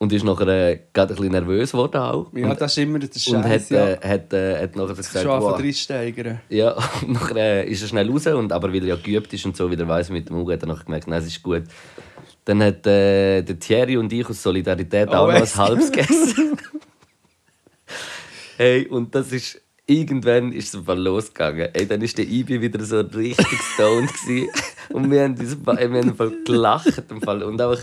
Und ist nachher äh, gerade ein bisschen nervös geworden auch. Ja, und, das ist immer der und hat, Scheiß, ja. äh, hat, äh, hat nachher gesagt, Schon wow. von drei steigern. Ja, <laughs> und nachher äh, ist er schnell raus, und, aber weil er ja geübt ist und so, wieder weiss mit dem Auge, hat er nachher gemerkt, nein, es ist gut. Dann hat äh, der Thierry und ich aus Solidarität Oh, auch noch ein halbes gegessen. <laughs> hey, und das ist... Irgendwann ist es im Fall losgegangen. Ey, dann war der Ibi wieder so richtig stoned. <laughs> und wir haben, wir haben gelacht. Im Fall. Und auch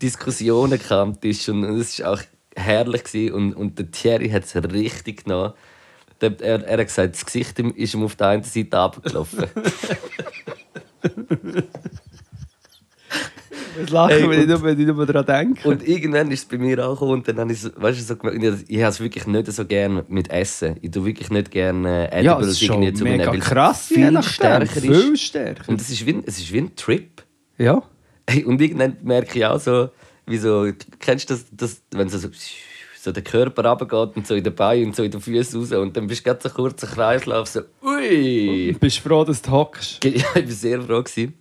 Diskussionen am Tisch. Und es war auch herrlich. Gewesen. Und, und der Thierry hat es richtig genommen. Er, er hat gesagt, das Gesicht ist ihm auf der einen Seite abgelaufen. <laughs> Das Lachen, Ey, wenn, ich und- nur, wenn ich nur daran denke. und irgendwann ist es bei mir auch gekommen. Und dann habe ich weißt du, so gemerkt, ich, ich habe es wirklich nicht so gerne mit Essen. Ich tue wirklich nicht gerne äh, ja, Edibles ist irgendwie zu mir mega nehmen, krass. Viel stärker ist. Viel stärker. Und es ist, wie ein, es ist wie ein Trip. ja. Hey, und irgendwann merke ich auch so, wie so, kennst du das, das wenn so, so, der Körper runtergeht und so in den Beinen und so in den Füßen raus und dann bist du gerade so kurz ein Kreislauf, so, ui. Bist du froh, dass du hockst? <laughs> Ja, ich war sehr froh. Gewesen.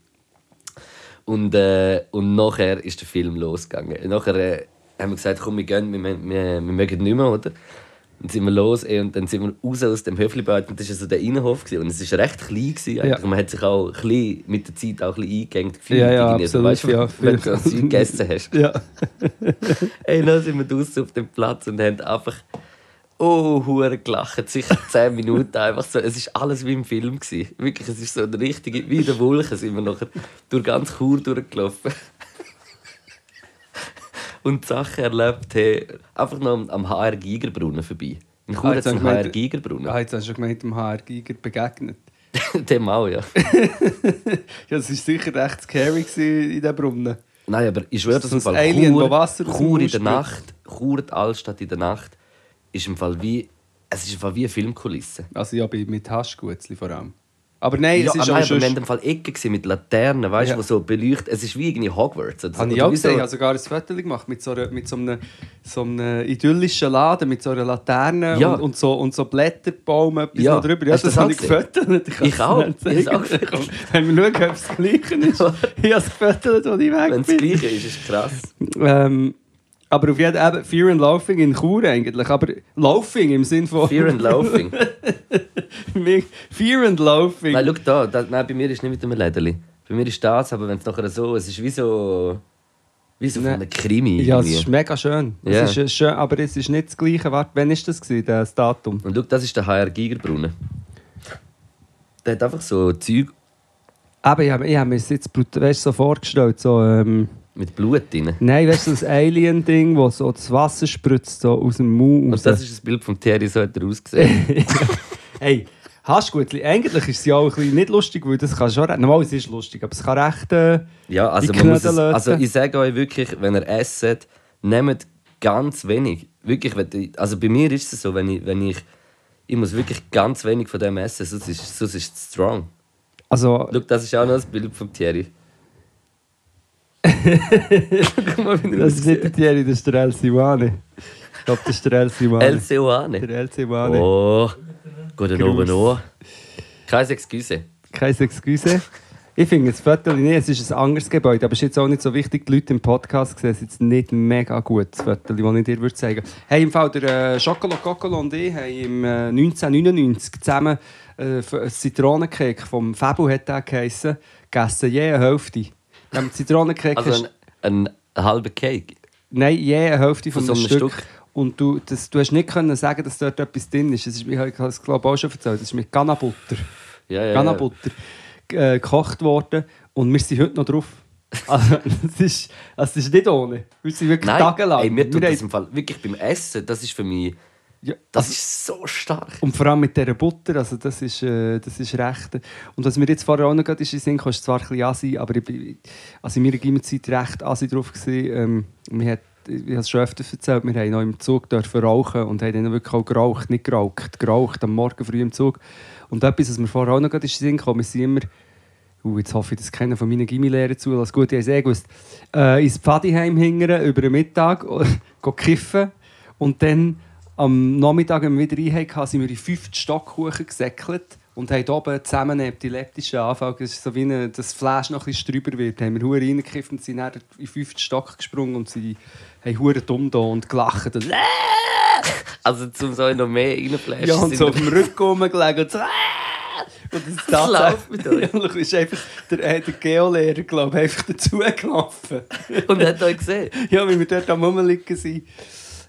Und, äh, und nachher ist der Film losgegangen. Nachher äh, haben wir gesagt, komm, wir gehen, wir, wir, wir mögen nicht mehr, oder? Dann sind wir los ey, und dann sind wir raus aus dem Höflibad und das war so der Innenhof. Gewesen. Und es war recht klein. Gewesen, eigentlich. Ja. Man hat sich auch ein bisschen, mit der Zeit auch ein bisschen gefühlt. Ja, ja. Also, absolut, weißt ja. wenn du ein Zeug gegessen hast. <laughs> Ja. <laughs> Ey, dann sind wir draußen auf dem Platz und haben einfach oh, hure gelacht. Sicher 10 Minuten einfach so. Es war alles wie im Film. Gewesen. Wirklich, es ist so eine richtige, wie in der Wolke sind wir nachher durch ganz Chur durchgelaufen. Und Sachen erlebt, hey, einfach noch am- am HR Gigerbrunnen vorbei. In Chur Ah, hat es einen HR Gigerbrunnen. Ah, jetzt hast du schon gemeint, dem HR Giger begegnet. <laughs> Dem auch, ja. <laughs> Ja, das war sicher recht scary in diesem Brunnen. Nein, aber ich schwöre, dass im ein Fall Alien, Chur, Wasser Chur in der. Nacht, Chur die Altstadt in der Nacht, ist im Fall wie, es ist im Fall wie eine Filmkulisse. Also ja, mit Haschgutzli vor allem. Aber nein, Ja, es ist nein, auch aber wir haben im Fall gewesen mit Laternen, weißt du, Ja. so beleuchtet. Es ist wie irgendwie Hogwarts. Oder so. Habe ich auch gesehen, ich habe sogar ein Foto gemacht mit so, einer, mit so, einem, so einem idyllischen Laden, mit so einer Laterne Ja. und, und, so, und so Blätterbaum etwas Ja. drüber. Ja, das das habe ich gefotet. Ich, Ich auch. Ich habe Wenn wir schauen, ob es das Gleiche ist. <laughs> ich habe es gefotet, als ich weg Wenn es bin. das Gleiche ist, ist krass. Ähm, aber auf jeden Fall Fear and Loafing in Chur eigentlich. Aber Loafing im Sinn von... Fear and Loafing. <laughs> Fear and Loafing. Nein, schau da, da, nein, bei mir ist nicht mit einem Lädeli. Bei mir ist das, aber wenn es nachher so, es ist wie so, wie so einem Krimi. ja, es ist mega schön. Ja. Es ist äh, schön. Aber es ist nicht das Gleiche. Warte, wann war das, gewesen, das Datum? Und schau, das ist der HR Gigerbrunnen. Der hat einfach so Zeug Aber ich habe ich hab mir das jetzt weißt, so vorgestellt. So, ähm, mit Blut drin. nein, weißt du, das Alien-Ding, wo so das Wasser spritzt so aus dem Mund. Und das ist das Bild von Thierry, so hat er ausgesehen. <laughs> hey, hast gut. Eigentlich ist es ja auch ein bisschen nicht lustig, weil das kann schon... Normal, es ist lustig, aber es kann recht... Äh, Ja, also, man muss es, also ich sage euch wirklich, wenn ihr esset, nehmt ganz wenig. Wirklich, also bei mir ist es so, wenn ich, wenn ich, ich muss wirklich ganz wenig von dem essen, sonst ist, sonst ist es strong. also, Schau, das ist auch noch das Bild von Thierry. Guck mal, wie das ist nicht der Thierry, das ist der El Simane. Ich glaube, das ist der El Simane. El Seoane. Der El Simane. Oh, guten. Abend noch. Kein Excuse. Keine Excuse. Ich finde das Foto nicht, es ist ein anderes Gebäude, aber es ist jetzt auch nicht so wichtig. Die Leute im Podcast sehen es jetzt nicht mega gut, das Foto, das ich dir würde zeigen Hey, im Fall der äh, Schokolo Kokolo und ich haben im äh, 1999 zusammen äh, f- ein Zitronencake vom Fabu hat der geheissen, gegessen, je eine Hälfte. Wir haben Zitronencake Also ein, ein halber Cake. Nein, je eine Hälfte von Von so einem Stück. Stück. Und du, das, du hast nicht können sagen, dass dort etwas drin ist. Das ist ich habe es glaube ich auch schon erzählt. Das ist mit Ghana-Butter. Ja, ja, Ghana-Butter äh, gekocht worden. Und wir sind heute noch drauf. <laughs> Also, das ist, also, das ist nicht ohne. Wir sind wirklich Nein, tagelang. ey, mir tut Wir das im Fall wirklich beim Essen, das ist für mich, ja, das also, ist so stark. und vor allem mit dieser Butter, also das ist, äh, das ist recht. Und was mir jetzt vorher auch noch gerade ist ist zwar ein bisschen assi, aber ich bin also in meiner Gimmerzeit recht assi drauf gewesen. Ähm, wir hat, ich habe es schon öfter erzählt, wir haben noch im Zug dürfen rauchen und haben dann wirklich auch geraucht, nicht geraucht, geraucht am Morgen früh im Zug. Und etwas, was mir vorher auch noch gerade Sinn kam, wir sind immer Uh, jetzt hoffe ich, dass keiner von meinen Gimmilehrern zulässt. Gut, ich habe es eh gewusst. Äh, ins Pfadiheim hingern, über den Mittag, <laughs> go kiffen. Und dann am Nachmittag, wenn wir wieder rein hatten, sind wir in fünf Stock gesäckelt und haben oben zusammen einen epileptischen Anfall. Das ist so wie eine, das Flash noch ein bisschen drüber wird. Haben wir hure reingekifft und sind dann in den fünften Stock gesprungen und sie haben hure dumm da und gelacht. Und, <laughs> Also zum so noch mehr reinflashen. ja, und so auf dem Rücken rumgelegen und so. Und das <laughs> tatsächlich ist einfach der, äh, der Geolehrer, glaube ich, einfach dazugelaufen. Und hat euch gesehen. ja, wie wir dort am Rumliegen sind.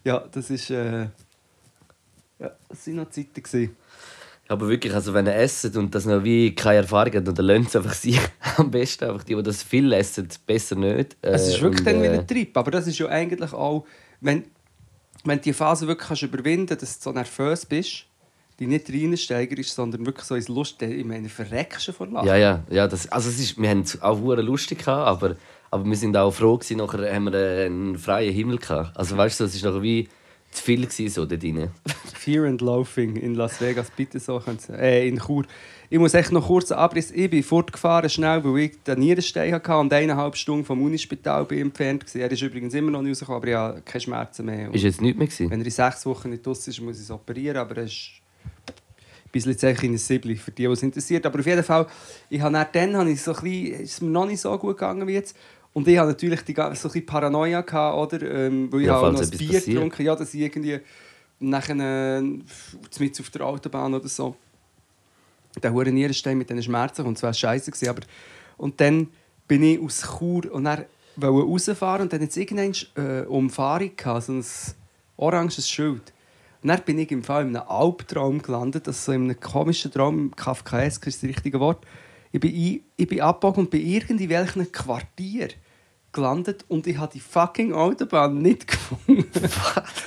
Ja, das ist. Äh, ja, das waren noch Zeiten. Gewesen. Aber wirklich, also wenn ihr esset und das noch wie keine Erfahrung hat, dann lernt es einfach <laughs> sie am besten. Einfach die, die das viel essen, besser nicht. Es ist Äh, wirklich und, dann äh, wieder ein Trip. Aber das ist ja eigentlich auch, wenn, wenn du die Phase wirklich kannst überwinden kannst, dass du so nervös bist, die nicht reinsteigerst, sondern wirklich so ins Lust, ich meine, verreckst du vor Lachen. Ja, ja, ja das, also es ist, wir haben es auch hure lustig gehabt, aber, aber wir sind auch froh gewesen, nachher haben wir äh, einen freien Himmel gehabt. Also weißt du, es war nachher wie zu viel gewesen, so dort drin. Fear and Loafing in Las Vegas, bitte so äh, in Chur. Ich muss echt noch kurz einen Abriss. Ich bin fortgefahren schnell, weil ich den Nierenstein hatte und eineinhalb Stunden vom Unispital bin entfernt war. Er ist übrigens immer noch nicht rausgekommen, aber ich habe keine Schmerzen mehr. Und Ist jetzt nichts mehr gewesen? wenn er in sechs Wochen nicht draussen ist, muss ich es operieren, aber er ist ein bisschen jetzt eigentlich in ein Siebli, für die, die es interessiert. Aber auf jeden Fall, ich habe dann, dann habe ich so ein bisschen, ist es mir noch nicht so gut gegangen wie jetzt. Und ich hatte natürlich die, so ein bisschen Paranoia, gehabt, oder? Ähm, weil ich Ja, auch noch ein Bier passiert. getrunken ja, dass ich irgendwie nachher äh, mit auf der Autobahn oder so der hure Nierenstein mit diesen Schmerzen und es war scheiße gewesen, aber und dann bin ich aus Chur und dann wollte rausfahren und dann hat es irgendeine äh, Umfahrung gehabt, so ein oranges Schild. Und dann bin ich im Fall in einem Albtraum gelandet, das so in einem komischen Traum, Kafkaesk ist das richtige Wort. Ich bin, ein, ich bin abgebogen und bin irgendwie in welchem Quartier gelandet und ich habe die fucking Autobahn nicht <laughs> gefunden.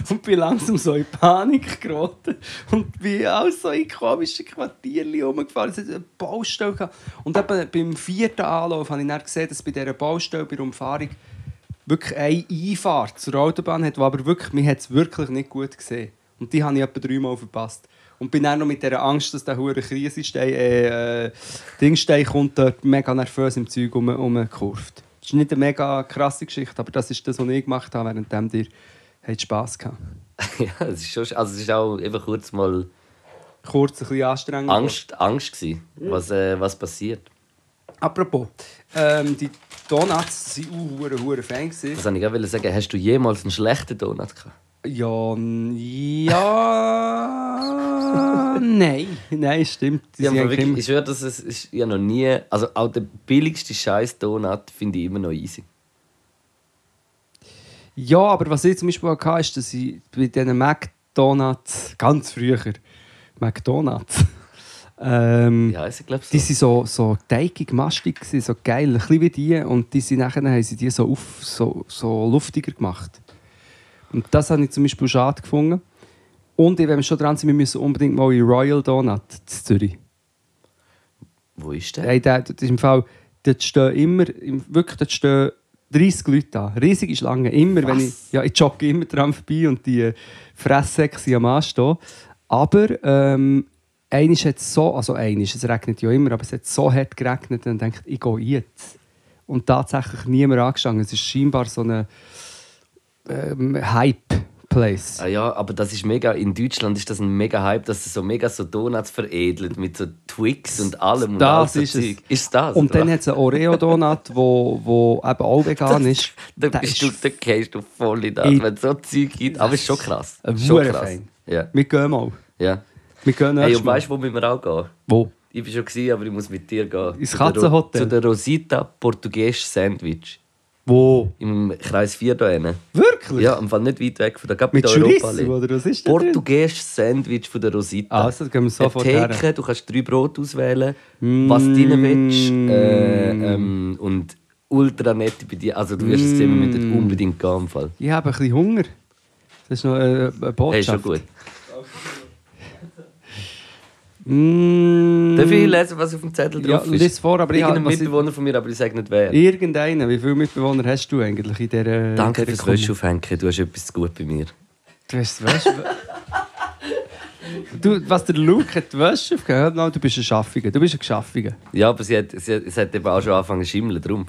und bin langsam so in Panik geraten und bin auch so in komischen Quartierchen rumgefahren. Es hat eine Baustelle gehabt. Und eben beim vierten Anlauf habe ich dann gesehen, dass bei dieser Baustelle, bei der Umfahrung, wirklich eine Einfahrt zur Autobahn hat, die aber wirklich, mir hat es wirklich nicht gut gesehen. Und die habe ich etwa dreimal verpasst. Und bin dann noch mit dieser Angst, dass der hure Krisenstein, äh, äh, Dingstein kommt, dort mega nervös im Zeug um, umgekurvt. Das ist nicht eine mega krasse Geschichte, aber das ist das, was ich gemacht habe, während dir hat Spass gehabt. <laughs> ja, es ist schon, also es ist auch eben kurz mal Kurz ein bisschen anstrengend. Angst, Angst gewesen, was, äh, was passiert. Apropos, ähm, die Donuts waren auch hure hure Fan. gewesen. Das wollte ich auch sagen. Hast du jemals einen schlechten Donut gehabt? Ja, ja, nein, nein, stimmt. Die Ja, aber wirklich, immer- ich schwöre, dass es ist ja noch nie. Also auch der billigste Scheiß Donut finde ich immer noch easy. Ja, aber was ich zum Beispiel auch hatte, ist, dass ich bei diesen McDonalds, ganz früher, McDonalds, <laughs> ähm, Ja, ich glaube die so. sind so, so teigig, mastig, so geil, ein bisschen wie die. Und die sind nachher haben sie die so, auf, so, so luftiger gemacht. Und das habe ich zum Beispiel schade gefunden. Und wenn wir schon dran sind, wir müssen unbedingt mal in Royal Donut in Zürich. Wo ist der? Hey, der, das ist im Fall, dort stehen immer, im- wirklich, dort stehen 30 Leute da. Riesige Schlangen. Immer, wenn ich, Was? ja, ich jogge immer dran vorbei und die äh, Fresssäcke sind am Anstehen. Aber ähm, eines hat so, also eines, es regnet ja immer, aber es hat so hart geregnet, dann denkt ich gehe jetzt. Und tatsächlich niemand angestanden. Es ist scheinbar so ein ähm, Hype-Place. Ah ja, aber das ist mega. In Deutschland ist das ein mega Hype, dass sie so mega so Donuts veredelt mit so Twix und allem und Das all so ist es. Ist das? Und dann oder? hat es einen Oreo-Donut, wo, wo eben auch vegan ist. <laughs> da bist ist du, da gehst du voll in das, Ich- wenn es so Zeug gibt. Aber es ist schon krass. Schon krass. Fan. Ja. Wir gehen mal. ja. Wir gehen Hey, und weißt du, wo müssen wir auch gehen? Wo? Ich war schon, gewesen, aber ich muss mit dir gehen. Ins Katzenhotel? Zu der Rosita Portugiesisch Sandwich. Wo? Im Kreis 4 hier hinten. Wirklich? Ja, im Fall nicht weit weg von der bei Mit Chorizo, oder was ist das? Portugiesisches Sandwich von der Rosita. Also, da gehen wir sofort Eine her. Theke, du kannst drei Brote auswählen, was du rein willst. Mm. Äh, ähm, und ultra nett bei dir. Also du wirst es sehen, wir müssen Mm. unbedingt gehen. Im Fall. Ich habe ein bisschen Hunger. Das ist noch äh, eine Botschaft. Hey, schon gut. Mm. Darf ich lesen, was auf dem Zettel Ja, drauf ist? lies vor, aber ich Irgendein ich- Mitbewohner von mir, aber ich sage nicht wer. Irgendeinen. Wie viele Mitbewohner hast du eigentlich in dieser Danke dieser fürs Wäsche aufhängen, du hast etwas gut bei mir. Du hast weißt, du, was der Luke hat die Wäsche aufgehört, no, du bist ein Schaffiger. Du bist ein Geschaffiger. Ja, aber sie hat, sie hat, sie hat eben auch schon angefangen zu schimmeln, darum.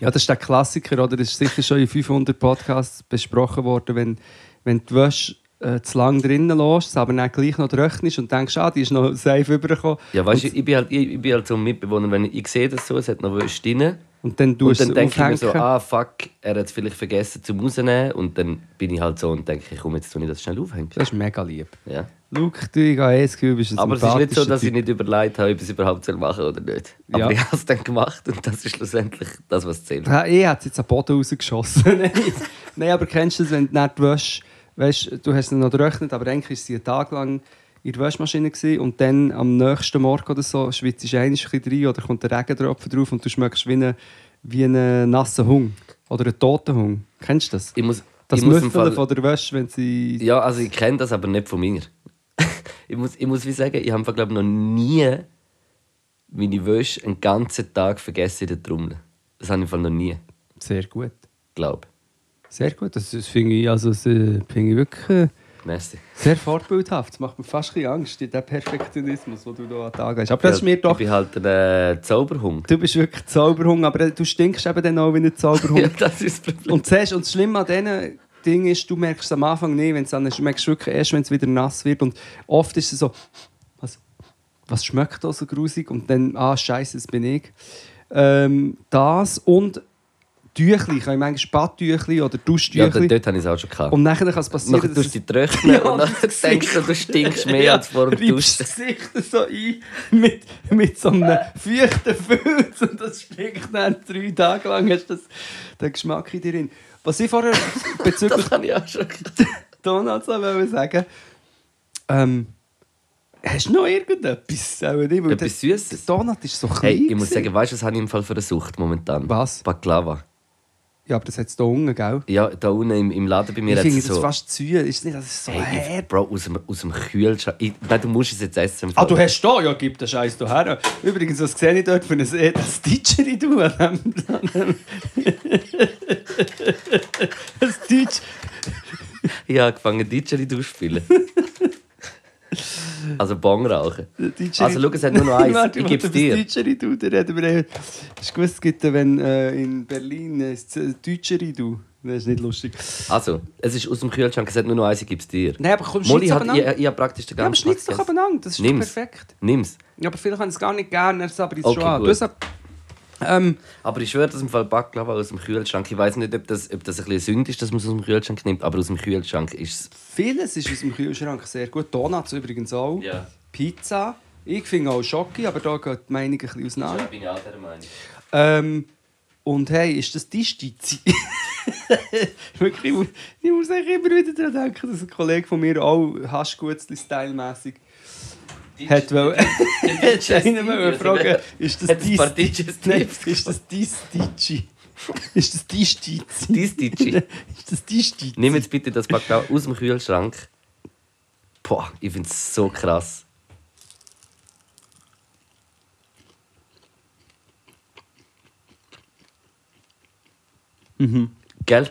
Ja, das ist der Klassiker, oder? Das ist sicher schon in 500 Podcasts besprochen worden, wenn, wenn die Wäsche äh, zu lang drinnen lässt, aber dann gleich noch trocknest und denkst, ah, die ist noch safe übergekommen. Ja, weißt du, ich, bin halt, ich, ich bin halt so ein Mitbewohner, wenn ich, ich sehe das so, es hat noch Wäsche drin. Und dann Und dann es denke ich mir aufhängen. so, ah fuck, er hat es vielleicht vergessen zum rausnehmen. Und dann bin ich halt so und denke, ich komm, jetzt tue ich das schnell aufhängen. Das ist mega lieb. Ja. Luke, du, ich habe eh das Gefühl, bist ein Aber es ist nicht so, dass ich nicht überlegt habe, ob ich es überhaupt soll machen oder nicht. Aber Ja. ich habe es dann gemacht und das ist schlussendlich das, was zählt. Ja, Ich hätte jetzt am Boden rausgeschossen. <laughs> Nein. Aber kennst du das, wenn du nicht Wäsche, weißt, du hast noch getrocknet, aber eigentlich war sie einen Tag lang in der Waschmaschine gewesen, und dann am nächsten Morgen oder so schwitzt du ein bisschen rein oder kommt der Regentropfen drauf und du schmeckst wie einen wie einen nassen Hung oder einen toten Hung. Kennst du das? Ich muss, Das ich Müffeln Fall, von der Wäsche, wenn sie... Ja, also ich kenne das, aber nicht von mir. <laughs> ich, muss, ich muss wie sagen, ich habe glaube noch nie meine Wäsche einen ganzen Tag vergessen in der Trommel. Das habe ich noch nie, Sehr gut. glaube Sehr gut. Das, das finde ich, also, das, äh, finde ich wirklich äh, ich. Merci. sehr vorbildhaft. Das macht mir fast ein Angst, der Perfektionismus, den du hier an den Tag hast. Aber das ist mir Ich doch... bin halt ein äh, Zauberhund. Du bist wirklich Zauberhung, aber du stinkst eben dann auch wie ein Zauberhung. <laughs> Ja, das ist das Problem. Und, zuerst, und das Schlimme an diesen Dingen ist, du merkst es am Anfang nicht, wenn es dann du merkst wirklich erst, wenn es wieder nass wird. Und oft ist es so, was, was schmeckt da so grusig? Und dann, ah, scheiße, das bin ich. Ähm, das und Tüchli, ich habe manchmal Badtüchli oder Ja, Duschtüchli. dort, dort habe ich es auch schon gehabt. und nachher kann es passieren, Nachher tust du es- dich trocknen Ja, und dann das denkst du, du stinkst mehr als vor dem Duschen. das Gesicht so ein mit, mit so einem feuchten Filz und das stinkt dann drei Tage lang, hast du das, den Geschmack in dir drin. Was ich vorher <laughs> bezüglich Das habe ich auch schon. <laughs> Donuts wollte sagen, ähm, hast du noch irgendetwas? Auch nicht, Etwas der- Süßes? Donut ist so klein. Hey, ich muss gewesen. sagen, weißt du, was habe ich im Fall für eine Sucht momentan? Was? Baklava. Ja, aber das hat es da unten, gell? Ja, da unten im, im Laden bei mir Ich hat finde es so... fast zu. Ist nicht, das ist so Hey, ich, hart. Bro, aus dem, aus dem Kühlschrank... Ich, nein, du musst es jetzt essen. Ah, du hast da? Ja, gib den Scheiß da her. Übrigens, was sehe ich dort für ein E- das Didgeridoo an dem... dem- <laughs> das Didge... Ich habe angefangen, Didgeridoo zu spielen. Also Bong rauchen. Also schau, es hat nur noch <laughs> eins. Warte, Ich geb's das dir. Didgeridoo, da reden wir eben. Hast du gewusst, es gibt, äh, wenn äh, in Berlin äh, Didgeridoo. Das ist nicht lustig. Also, es ist aus dem Kühlschrank, es hat nur noch eins, ich gebe es dir. Nein, aber komm, Molly hat, ich, ich habe praktisch den Ja, aber ganzen schneid's doch abeinander, das ist Nimm's. perfekt. Nimm's. Ja, aber vielleicht haben es gar nicht gerne, er aber jetzt Okay, schon an. gut. Du hast ab- ähm, Aber ich schwöre, dass im Fall Baklava aus dem Kühlschrank, ich weiß nicht, ob das, ob das ein bisschen Sünde ist, dass man es aus dem Kühlschrank nimmt, aber aus dem Kühlschrank ist es... vieles ist aus dem Kühlschrank sehr gut. Donuts übrigens auch. Ja. Pizza. Ich finde auch Schoki, aber da geht die Meinung ein bisschen auseinander. bin ich auch der Meinung. Ähm, und hey, ist das die Stizi? <laughs> Wirklich, ich muss, ich muss eigentlich immer wieder daran denken, dass ein Kollege von mir auch Haschgutzli-Style-mässig hat wollen. <laughs> Hat einen wollen fragen, ist das Hat ein dies... paar DJs Nein, ist das die Stici? Ist das die Stizi? Dies Ditschi. <laughs> Ist das die Stizi? Nimm jetzt bitte das Baklava aus dem Kühlschrank. Boah, ich finde es so krass. Gell?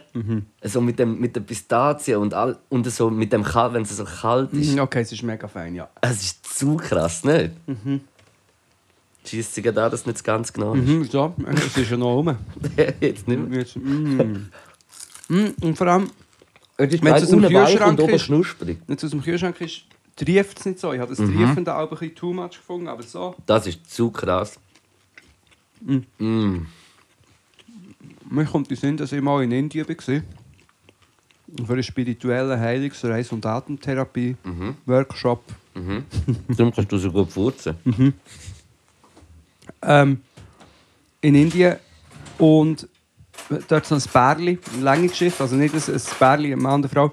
Also mit, dem, mit der Pistazie und, all, und so mit dem Kalt, wenn es so kalt ist. Mhm, Okay, es ist mega fein, ja. Es ist zu krass, nicht? Mhm. Schießt sich da, dass nicht ganz genau ist. Mhm, so, es ist ja noch rum. <laughs> Jetzt nicht mehr. Jetzt, mm. Mm, und vor allem, Wenn es aus dem Kühlschrank ist- wenn es aus dem Kühlschrank ist, trieft es nicht so. Ich habe das Mhm. Triefende auch ein bisschen too much gefunden, aber so. Das ist zu krass. Mm. Mir kommt in Sinn, dass ich mal in Indien war. Für einen spirituellen Heilungsreis- und Atemtherapie-Workshop. Mhm. Darum kannst du so gut furzen. Ähm, in Indien. Und dort so ein Bärli, eine lange Geschichte, also nicht ein, ein Bärli, ein Mann und eine Frau.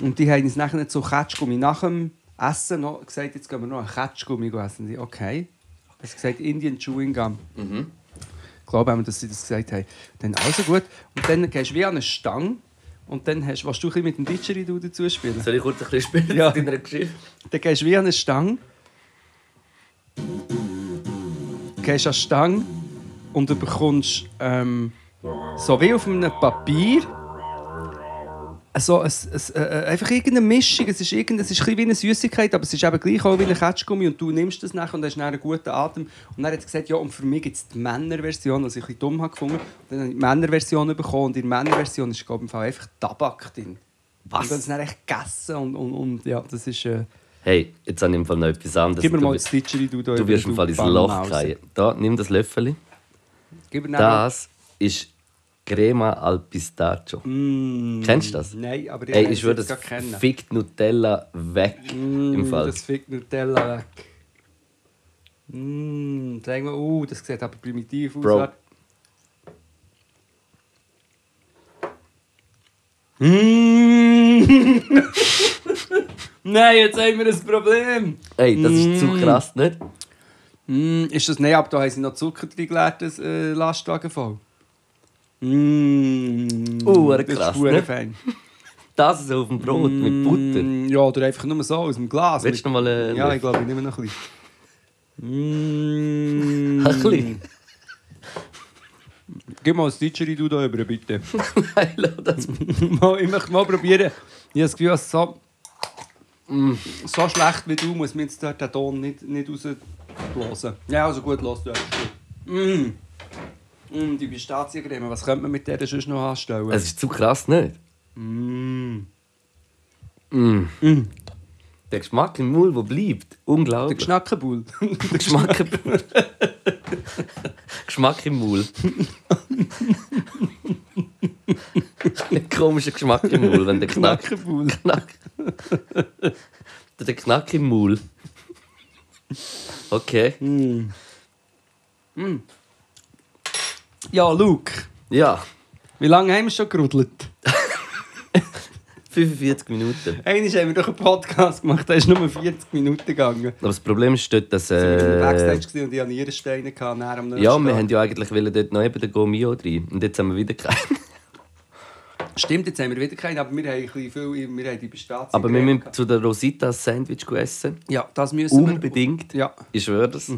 Und die haben uns nachher nicht so Ketschgummi nach dem Essen noch gesagt, jetzt gehen wir noch einen Ketschgummi essen. Okay. Hat gesagt, Indian Chewing Gum. Ich glaube auch, dass sie das gesagt haben. Dann also gut. Und dann gehst du wie an eine Stange. Und dann hast, willst du ein mit dem Didgeridoo dazu spielen. Soll ich kurz ein bisschen spielen Ja. zu deiner Geschichte? Dann gehst du wie an eine Stange. Gehst an die Stange und du bekommst ähm, so wie auf einem Papier so ein, ein, äh, einfach irgendeine Mischung. Es ist, irgend, es ist ein bisschen wie eine Süßigkeit, aber es ist eben gleich auch wie ein Ketschgummi und du nimmst das nachher und hast einen guten Atem. Und dann hat er gesagt, ja, und für mich gibt es die Männerversion, was ich ein bisschen dumm habe gefunden. Und dann habe ich die Männerversion bekommen und in der Männerversion ist, glaube ich, im Fall einfach Tabak drin. Was? Und dann ist dann echt gegessen und, und, und ja, das ist... Äh, Hey, jetzt habe ich im Fall noch etwas anderes. Gib mir du, mal das Didgeridoo da du wirst im Fall ins. Loch fallen. Da, nimm das Löffel. Gib mir Das ist Crema al Pistacchio. Mm, Kennst du das? Nein, aber Ey, lerne ich würde das kennen. fickt Nutella weg. Mm, Im Fall. Das fickt Nutella weg. Mm, sag mal, uh, das sieht aber primitiv aus. Bro. Mm. <laughs> Nein, jetzt haben wir ein Problem. Ey, das ist zu krass, nicht? Mm, ist das nicht ab? Da haben sie noch Zucker drin gelegt, das äh, Lastwagen voll. Mm, Uh, das krass, ist hure ne? fein. Das so auf dem Brot mit Butter. Mm, Ja, oder einfach nur so aus dem Glas. Willst du noch mal einen Ja, ich glaube, ich nehme noch ein bisschen. Mm. <laughs> Ein bisschen? Gib mal das Didgeridoo da über, bitte. <laughs> Nein, lass das. <laughs> mal, ich möchte mal probieren. Ich habe das Gefühl, dass so, mm, so schlecht wie du muss man jetzt den Ton nicht, nicht rausblasen. Ja, also gut, los, du. Mm. Mm, die Pistaziencreme, was könnte man mit der sonst noch anstellen? Es ist zu krass, nicht? mm. Mm. Der Geschmack im Mund, der bleibt. Der Unglaublich. Geschnackenbull. Der Geschmack im <laughs> Geschmack im Mund. Ein komischer Geschmack im Mund, wenn der Knack. Geschnackenbull. Knack. der Knack im Mund. Okay. Ja, Luke, Ja, wie lange haben wir schon gerudelt? <laughs> 45 Minuten. Einmal haben wir doch einen Podcast gemacht, der ist nur 40 Minuten gegangen. Aber das Problem ist dort, dass. Wir waren im Äh, Backstage und ich hatte Nierensteine gehabt, am ja, wir haben ja eigentlich wollen dort noch eben den Gomio rein. Und jetzt haben wir wieder keinen. <laughs> Stimmt, jetzt haben wir wieder keinen, aber wir haben, ein bisschen viel, wir haben die Pistazien. Aber wir müssen zu der Rosita Sandwich essen. Ja, das müssen wir. Unbedingt. Ja. Ich schwöre das.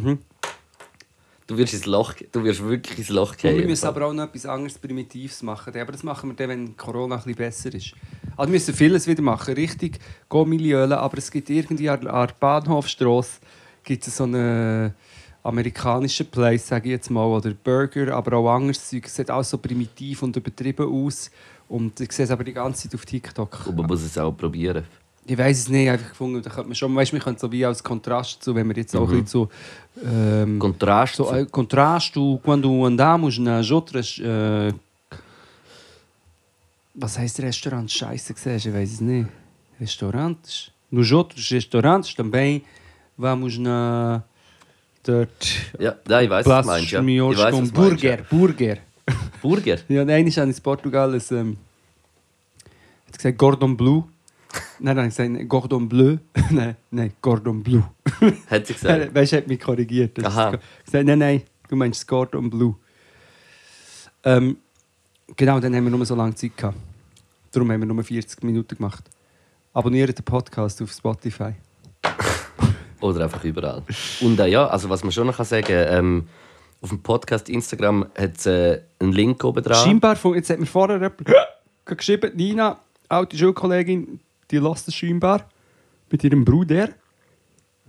Du wirst ins Loch, du wirst wirklich ins Loch Und gehen. wir müssen aber auch noch etwas anderes Primitives machen. Aber das machen wir dann, wenn Corona ein bisschen besser ist. Also wir müssen vieles wieder machen. Richtig Go-Milieu, aber es gibt irgendwie an an der Bahnhofstrasse gibt es so einen amerikanischen Place, sage ich jetzt mal, oder Burger, aber auch anderes Zeug. Es sieht auch so primitiv und übertrieben aus. Und ich sehe es aber die ganze Zeit auf TikTok. Und man muss es auch probieren. Ich weiß es nicht, einfach gefunden, da könnte man schon, weißt, wir können so wie als Kontrast zu, wenn wir jetzt auch Mhm. ein bisschen so, ähm, Kontrast. so zu- ein contrasto quando andamos nas outras äh, was heißt Restaurant? Scheiße, siehst, ich weiß es nicht. Restaurantes. Nos outros restaurantes também vamos na dort Ja, ja, ich weiß, was meinst. Ja. Ich weiß, was du meinst, Burger, Burger. Ja. Burger? <laughs> Ja, nein, ich habe in Portugal ein, ähm, hat gesagt Gordon Bleu. Nein, nein, ich gesagt Gordon Bleu. <laughs> nein, nein, Gordon Bleu. Hat sie gesagt. <laughs> Weißt du, hat mich korrigiert. Aha. gesagt, nein, nein, du meinst das Gordon Blue. Ähm, genau, dann haben wir nur so lange Zeit gehabt. Darum haben wir nur 40 Minuten gemacht. Abonniert den Podcast auf Spotify. <laughs> Oder einfach überall. Und äh, ja, also was man schon noch kann sagen ähm, auf dem Podcast Instagram hat es äh, einen Link oben dran. Scheinbar, jetzt hat mir vorher jemand <gasps> geschrieben, Nina, alte Schulkollegin, die lässt es scheinbar mit ihrem Bruder.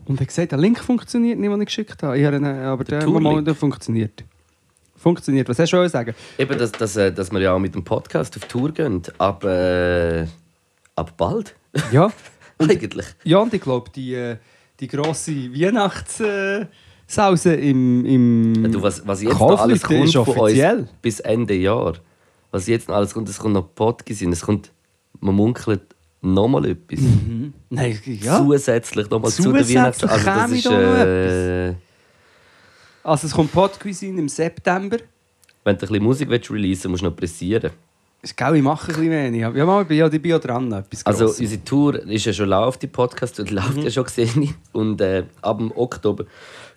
Und hat gesagt, der Link funktioniert nicht, den ich geschickt habe. Ich habe ihn, äh, aber der, Tourlink? Moment, der funktioniert. Funktioniert. Was hast du sagen? Eben, dass, dass, äh, dass wir ja auch mit dem Podcast auf Tour gehen. Ab, äh, ab bald. Ja. <laughs> Eigentlich. Ja, und ich glaube, die, äh, die grosse Weihnachtssause im, im Du, was, was jetzt noch alles kommt von uns offiziell. bis Ende Jahr. Was jetzt noch alles kommt, es kommt noch Podcast es kommt, man munkelt nochmal etwas. Nein, ja. Zusätzlich nochmal zu der Weihnachts... Also das ist, äh, Also es kommt Podcuisine im September. wenn du ein bisschen Musik willst releasen musst du noch pressieren. Ich glaube, ich mache ein bisschen wenig. Ja, mal, ich bin ja, ich bin ja dran. Also unsere Tour ist ja schon läuft, die Podcast, und läuft ja schon <laughs> gesehen. Und äh, ab dem Oktober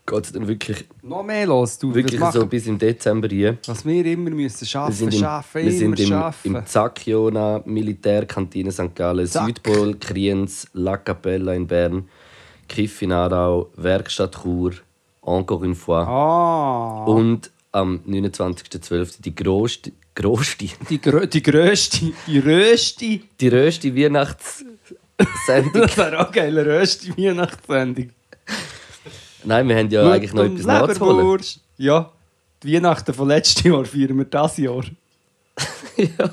geht es dann wirklich, noch mehr los. Du, wirklich so machen, bis im Dezember hier. was wir immer müssen Wir schaffen, sind im, schaffen, wir immer sind im, schaffen. im Zack-Jona, Militärkantine St. Gallen, Zack. Südpol, Kriens, La Capella in Bern, Kiff in Aarau, Werkstatt Chur, Encore une fois. ah, Und am 29.12. die grösste, grösste, die, grö die grösste, die röste, die röste Weihnachtssendung. <laughs> das wäre auch geil, eine röste Weihnachtssendung. Nein, wir haben ja eigentlich noch etwas nachzuholen. Ja, die Weihnachten von letztes Jahr feiern wir dieses Jahr. <laughs> ja.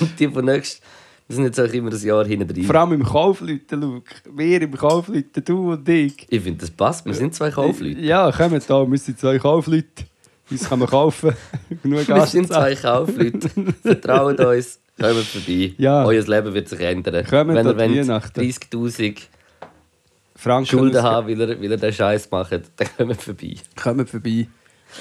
Und die von nächstes, wir sind jetzt auch immer ein Jahr hinten drin. Vor allem im Kaufleuten, Luke. Wir im Kaufleuten, du und ich. Ich finde, das passt. Wir sind zwei Kaufleute. Ja, kommen da, wir sind zwei Kaufleute. Uns kann man kaufen. <laughs> Genug Wir sind zwei Kaufleute. Vertraut uns. Kommt vorbei. Ja. Euer Leben wird sich ändern. Kommt Wenn ihr die wollt, Weihnachten. 30'000 Franken Schulden haben, weil ihr, weil ihr den Scheiß macht, <laughs> dann kommt vorbei. Kommen vorbei.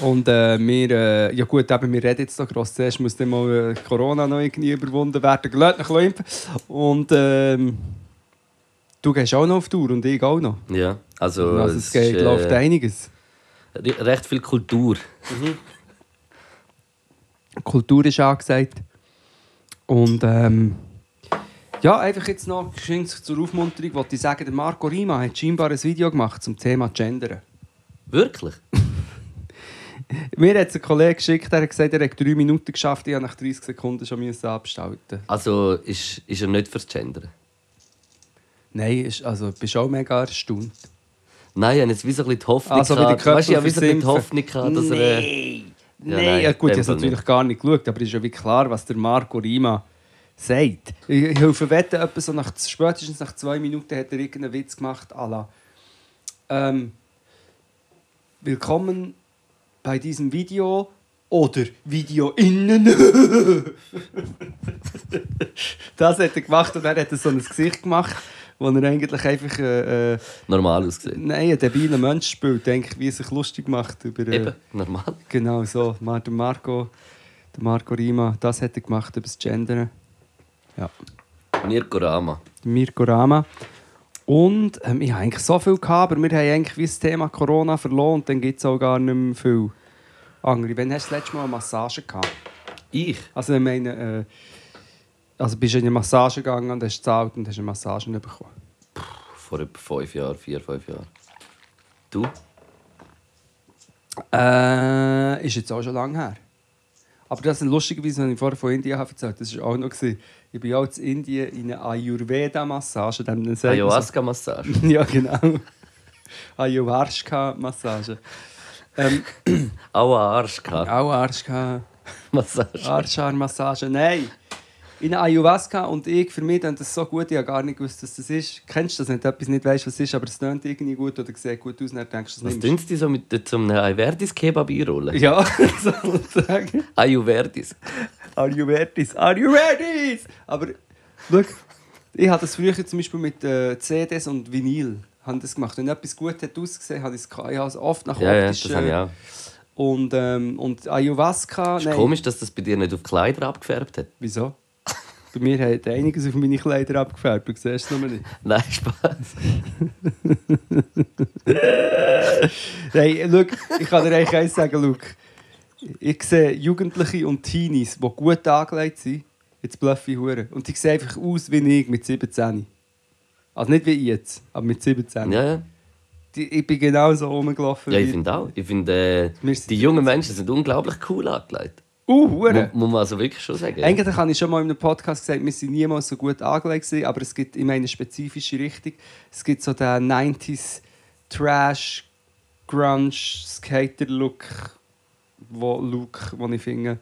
Und äh, wir, äh, ja gut, eben, wir reden jetzt noch gross. Zuerst muss dann mal äh, Corona noch irgendwie überwunden werden. Lasst noch impfen. Und ähm, du gehst auch noch auf Tour und ich auch noch. Ja, also, Also es geht, ist, läuft äh, einiges. re- recht viel Kultur. Kultur ist angesagt. Und ähm, ja, einfach jetzt noch geschwind zur Aufmunterung, wollte ich sagen, der Marco Rima hat scheinbar ein Video gemacht zum Thema Gendern. Wirklich? <laughs> Mir hat es ein Kollege geschickt, der hat gesagt, er hat drei Minuten geschafft, ich musste nach 30 Sekunden schon abstalten. Also ist, ist er nicht fürs Gendern? Nein, ist, also, ich bin schon mega erstaunt. Nein, ich habe jetzt wie so ein bisschen die Hoffnung Also, gehabt. Weißt du, ich habe wie so ein die Hoffnung gehabt, dass er... äh, Nein! Ja, nein, nein, ja, gut, ich habe dem natürlich gar nicht geschaut, aber es ist ja wie klar, was der Marco Rima sagt. Ich, helfe wetten, etwa so nach, spätestens nach zwei Minuten hat er irgendeinen Witz gemacht, à la, ähm, Willkommen bei diesem Video oder Video innen. <laughs> das hat er gemacht und er hat so ein Gesicht gemacht, wo er eigentlich einfach äh, äh, normal ausgesehen. nein, einen debilen Mensch spielt, denke ich, wie er sich lustig macht über... Äh, Eben, normal. Genau so. Der Marco, der Marco Rima, das hat er gemacht über das Gendern. Ja. Mirko Rama. Mirko Rama. Und ähm, ich habe eigentlich so viel gehabt, aber wir haben eigentlich wie das Thema Corona verloren und dann gibt es auch gar nicht mehr viel andere. Wann hast du das letzte Mal eine Massage gehabt? Ich? Also ich meine, äh, also bist du in eine Massage gegangen und hast gezahlt und hast eine Massage bekommen. Vor etwa fünf Jahren, vier, fünf Jahren. Du? Äh, ist jetzt auch schon lange her. Aber das ist lustigerweise, wenn ich vorher von Indien habe erzählt das war auch noch. Gewesen. Ich bin auch in Indien in einer Ayurveda-Massage. Ayahuasca-Massage. <laughs> Ja, genau. Ayahuasca-Massage. Ähm, auch Arschka. Massage. Arschhaar-Massage. Nein! In Ayahuasca und ich, für mich klingt das so gut, ich habe gar nicht gewusst, was das ist. Kennst du das, du etwas nicht weißt, was es ist, aber es klingt irgendwie gut oder sieht gut aus, dann denkst du, Was das tun sie so mit zum Ayurvedis-Kebab einrollen? Ja, <laughs> sozusagen. Ayurvedis. Are you ready? Are you ready? Aber schau, ich habe das früher zum Beispiel mit äh, CDs und Vinyl haben das gemacht. Wenn etwas gut hat ausgesehen, habe ich es oft nach Ja, ja, optisch, das habe ich auch. Und, ähm, und Ayahuasca... Es ist komisch, dass das bei dir nicht auf Kleider abgefärbt hat. Wieso? Mir hat einiges auf meine Kleider abgefärbt. Du siehst es noch nicht. <laughs> Nein, Spaß. Hey, schau, ich kann dir eigentlich eins sagen, Luke. Ich sehe Jugendliche und Teenies, die gut angelegt sind, jetzt bluffe ich Hure. Und die sehen einfach aus wie ich mit 17. Also nicht wie jetzt, aber mit 17. Ja, ja. Die, ich bin genau so rumgelaufen. ja ich finde auch. Ich finde, äh, die jungen Menschen sind unglaublich cool angelegt. Uh, Hure. muss man also wirklich schon sagen. Eigentlich habe ich schon mal in einem Podcast gesagt, wir sind niemals so gut angelegt, aber es gibt immer eine spezifische Richtung. Es gibt so den 90s Trash, Grunge, Skater-Look, wo, Look, den ich finde.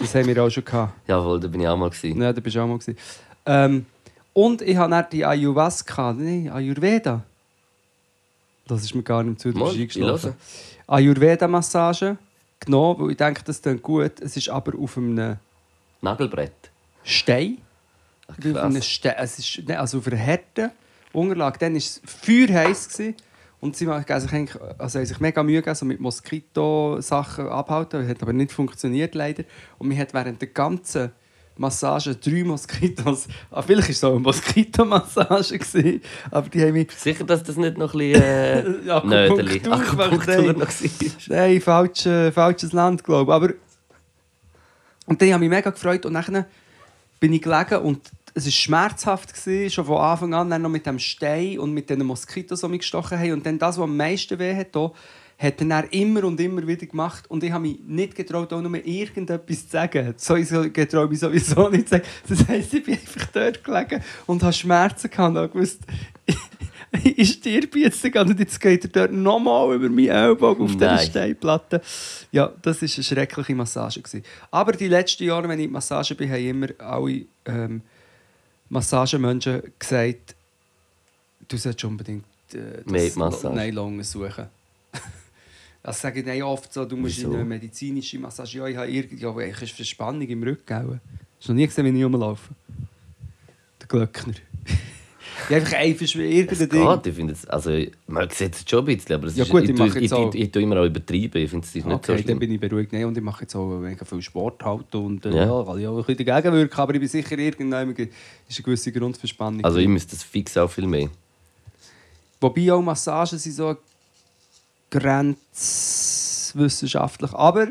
Das haben wir auch schon gehabt. <laughs> Jawohl, da bin ich auch mal. Gewesen. Ja, da bist du auch mal. Gewesen. Ähm, und ich habe dann die Ayahuasca, nein, Ayurveda. Das ist mir gar nicht zu ich höre. Ayurveda-Massage genommen, weil ich denke, das klingt gut. Es ist aber auf einem Nagelbrett. Stein. Ach, Auf einem. Stein. Es ist, ne, also auf einer harten Unterlage. Dann war es feuerheiß. gewesen. Und sie haben sich, eigentlich, also haben sich mega Mühe gegeben, so mit Moskito-Sachen abhalten. Das hat aber nicht funktioniert, leider. Und man hat während der ganzen Massage drei Moskitos... Ah, vielleicht war es auch eine Moskitomassage, gewesen, aber die haben mich... Sicher, dass das nicht noch ein bisschen äh, <laughs> Akupunktur Akupunktur noch war. Nein, falsch, äh, falsches Land, glaube ich. Aber und dann habe ich mich mega gefreut und dann bin ich gelegen und es war schmerzhaft, gewesen, schon von Anfang an, dann noch mit dem Stein und mit den Moskitos, die mich gestochen haben. Und dann das, was am meisten weh hat, hat er immer und immer wieder gemacht. Und ich habe mich nicht getraut, auch nur irgendetwas zu sagen. So ich getraue mich sowieso <laughs> nicht zu sagen. Das heisst, ich bin einfach dort gelegen und habe Schmerzen gehabt und gewusst, <laughs> ich stirb jetzt und jetzt geht er dort nochmal über meinen Ellbogen auf Nein. Steinplatte. Ja, das war eine schreckliche Massage. Gewesen. Aber die letzten Jahre, wenn ich in Massage bin, haben immer alle ähm, Massagemenschen gesagt, du solltest unbedingt äh, Mehr Massage. Nylon suchen. Das sage ich dann oft so, du musst Wieso? in eine medizinische Massage. Ja, ich habe irgendwie, ich habe Verspannung im Rücken. auch. Hast du noch nie gesehen, wie ich rumlaufe? Der Glöckner. <laughs> ich einfach einfach irgendein Ding. geht, ich finde es, also man sieht es schon ein bisschen, aber es Ja ist, gut, ich, ich ich, ich, auch- ich, tue immer auch übertreiben, ich finde es nicht so Okay, dann schlimm. bin ich beruhigt. Nein, und ich mache jetzt auch mega viel Sport halt und äh, Ja. ja. kann ich auch ein bisschen dagegen wirken, aber ich bin sicher, irgendwann ist eine gewisse Grundverspannung. Also ich müsste das fix auch viel mehr. Wobei auch Massagen sind so grenzwissenschaftlich, aber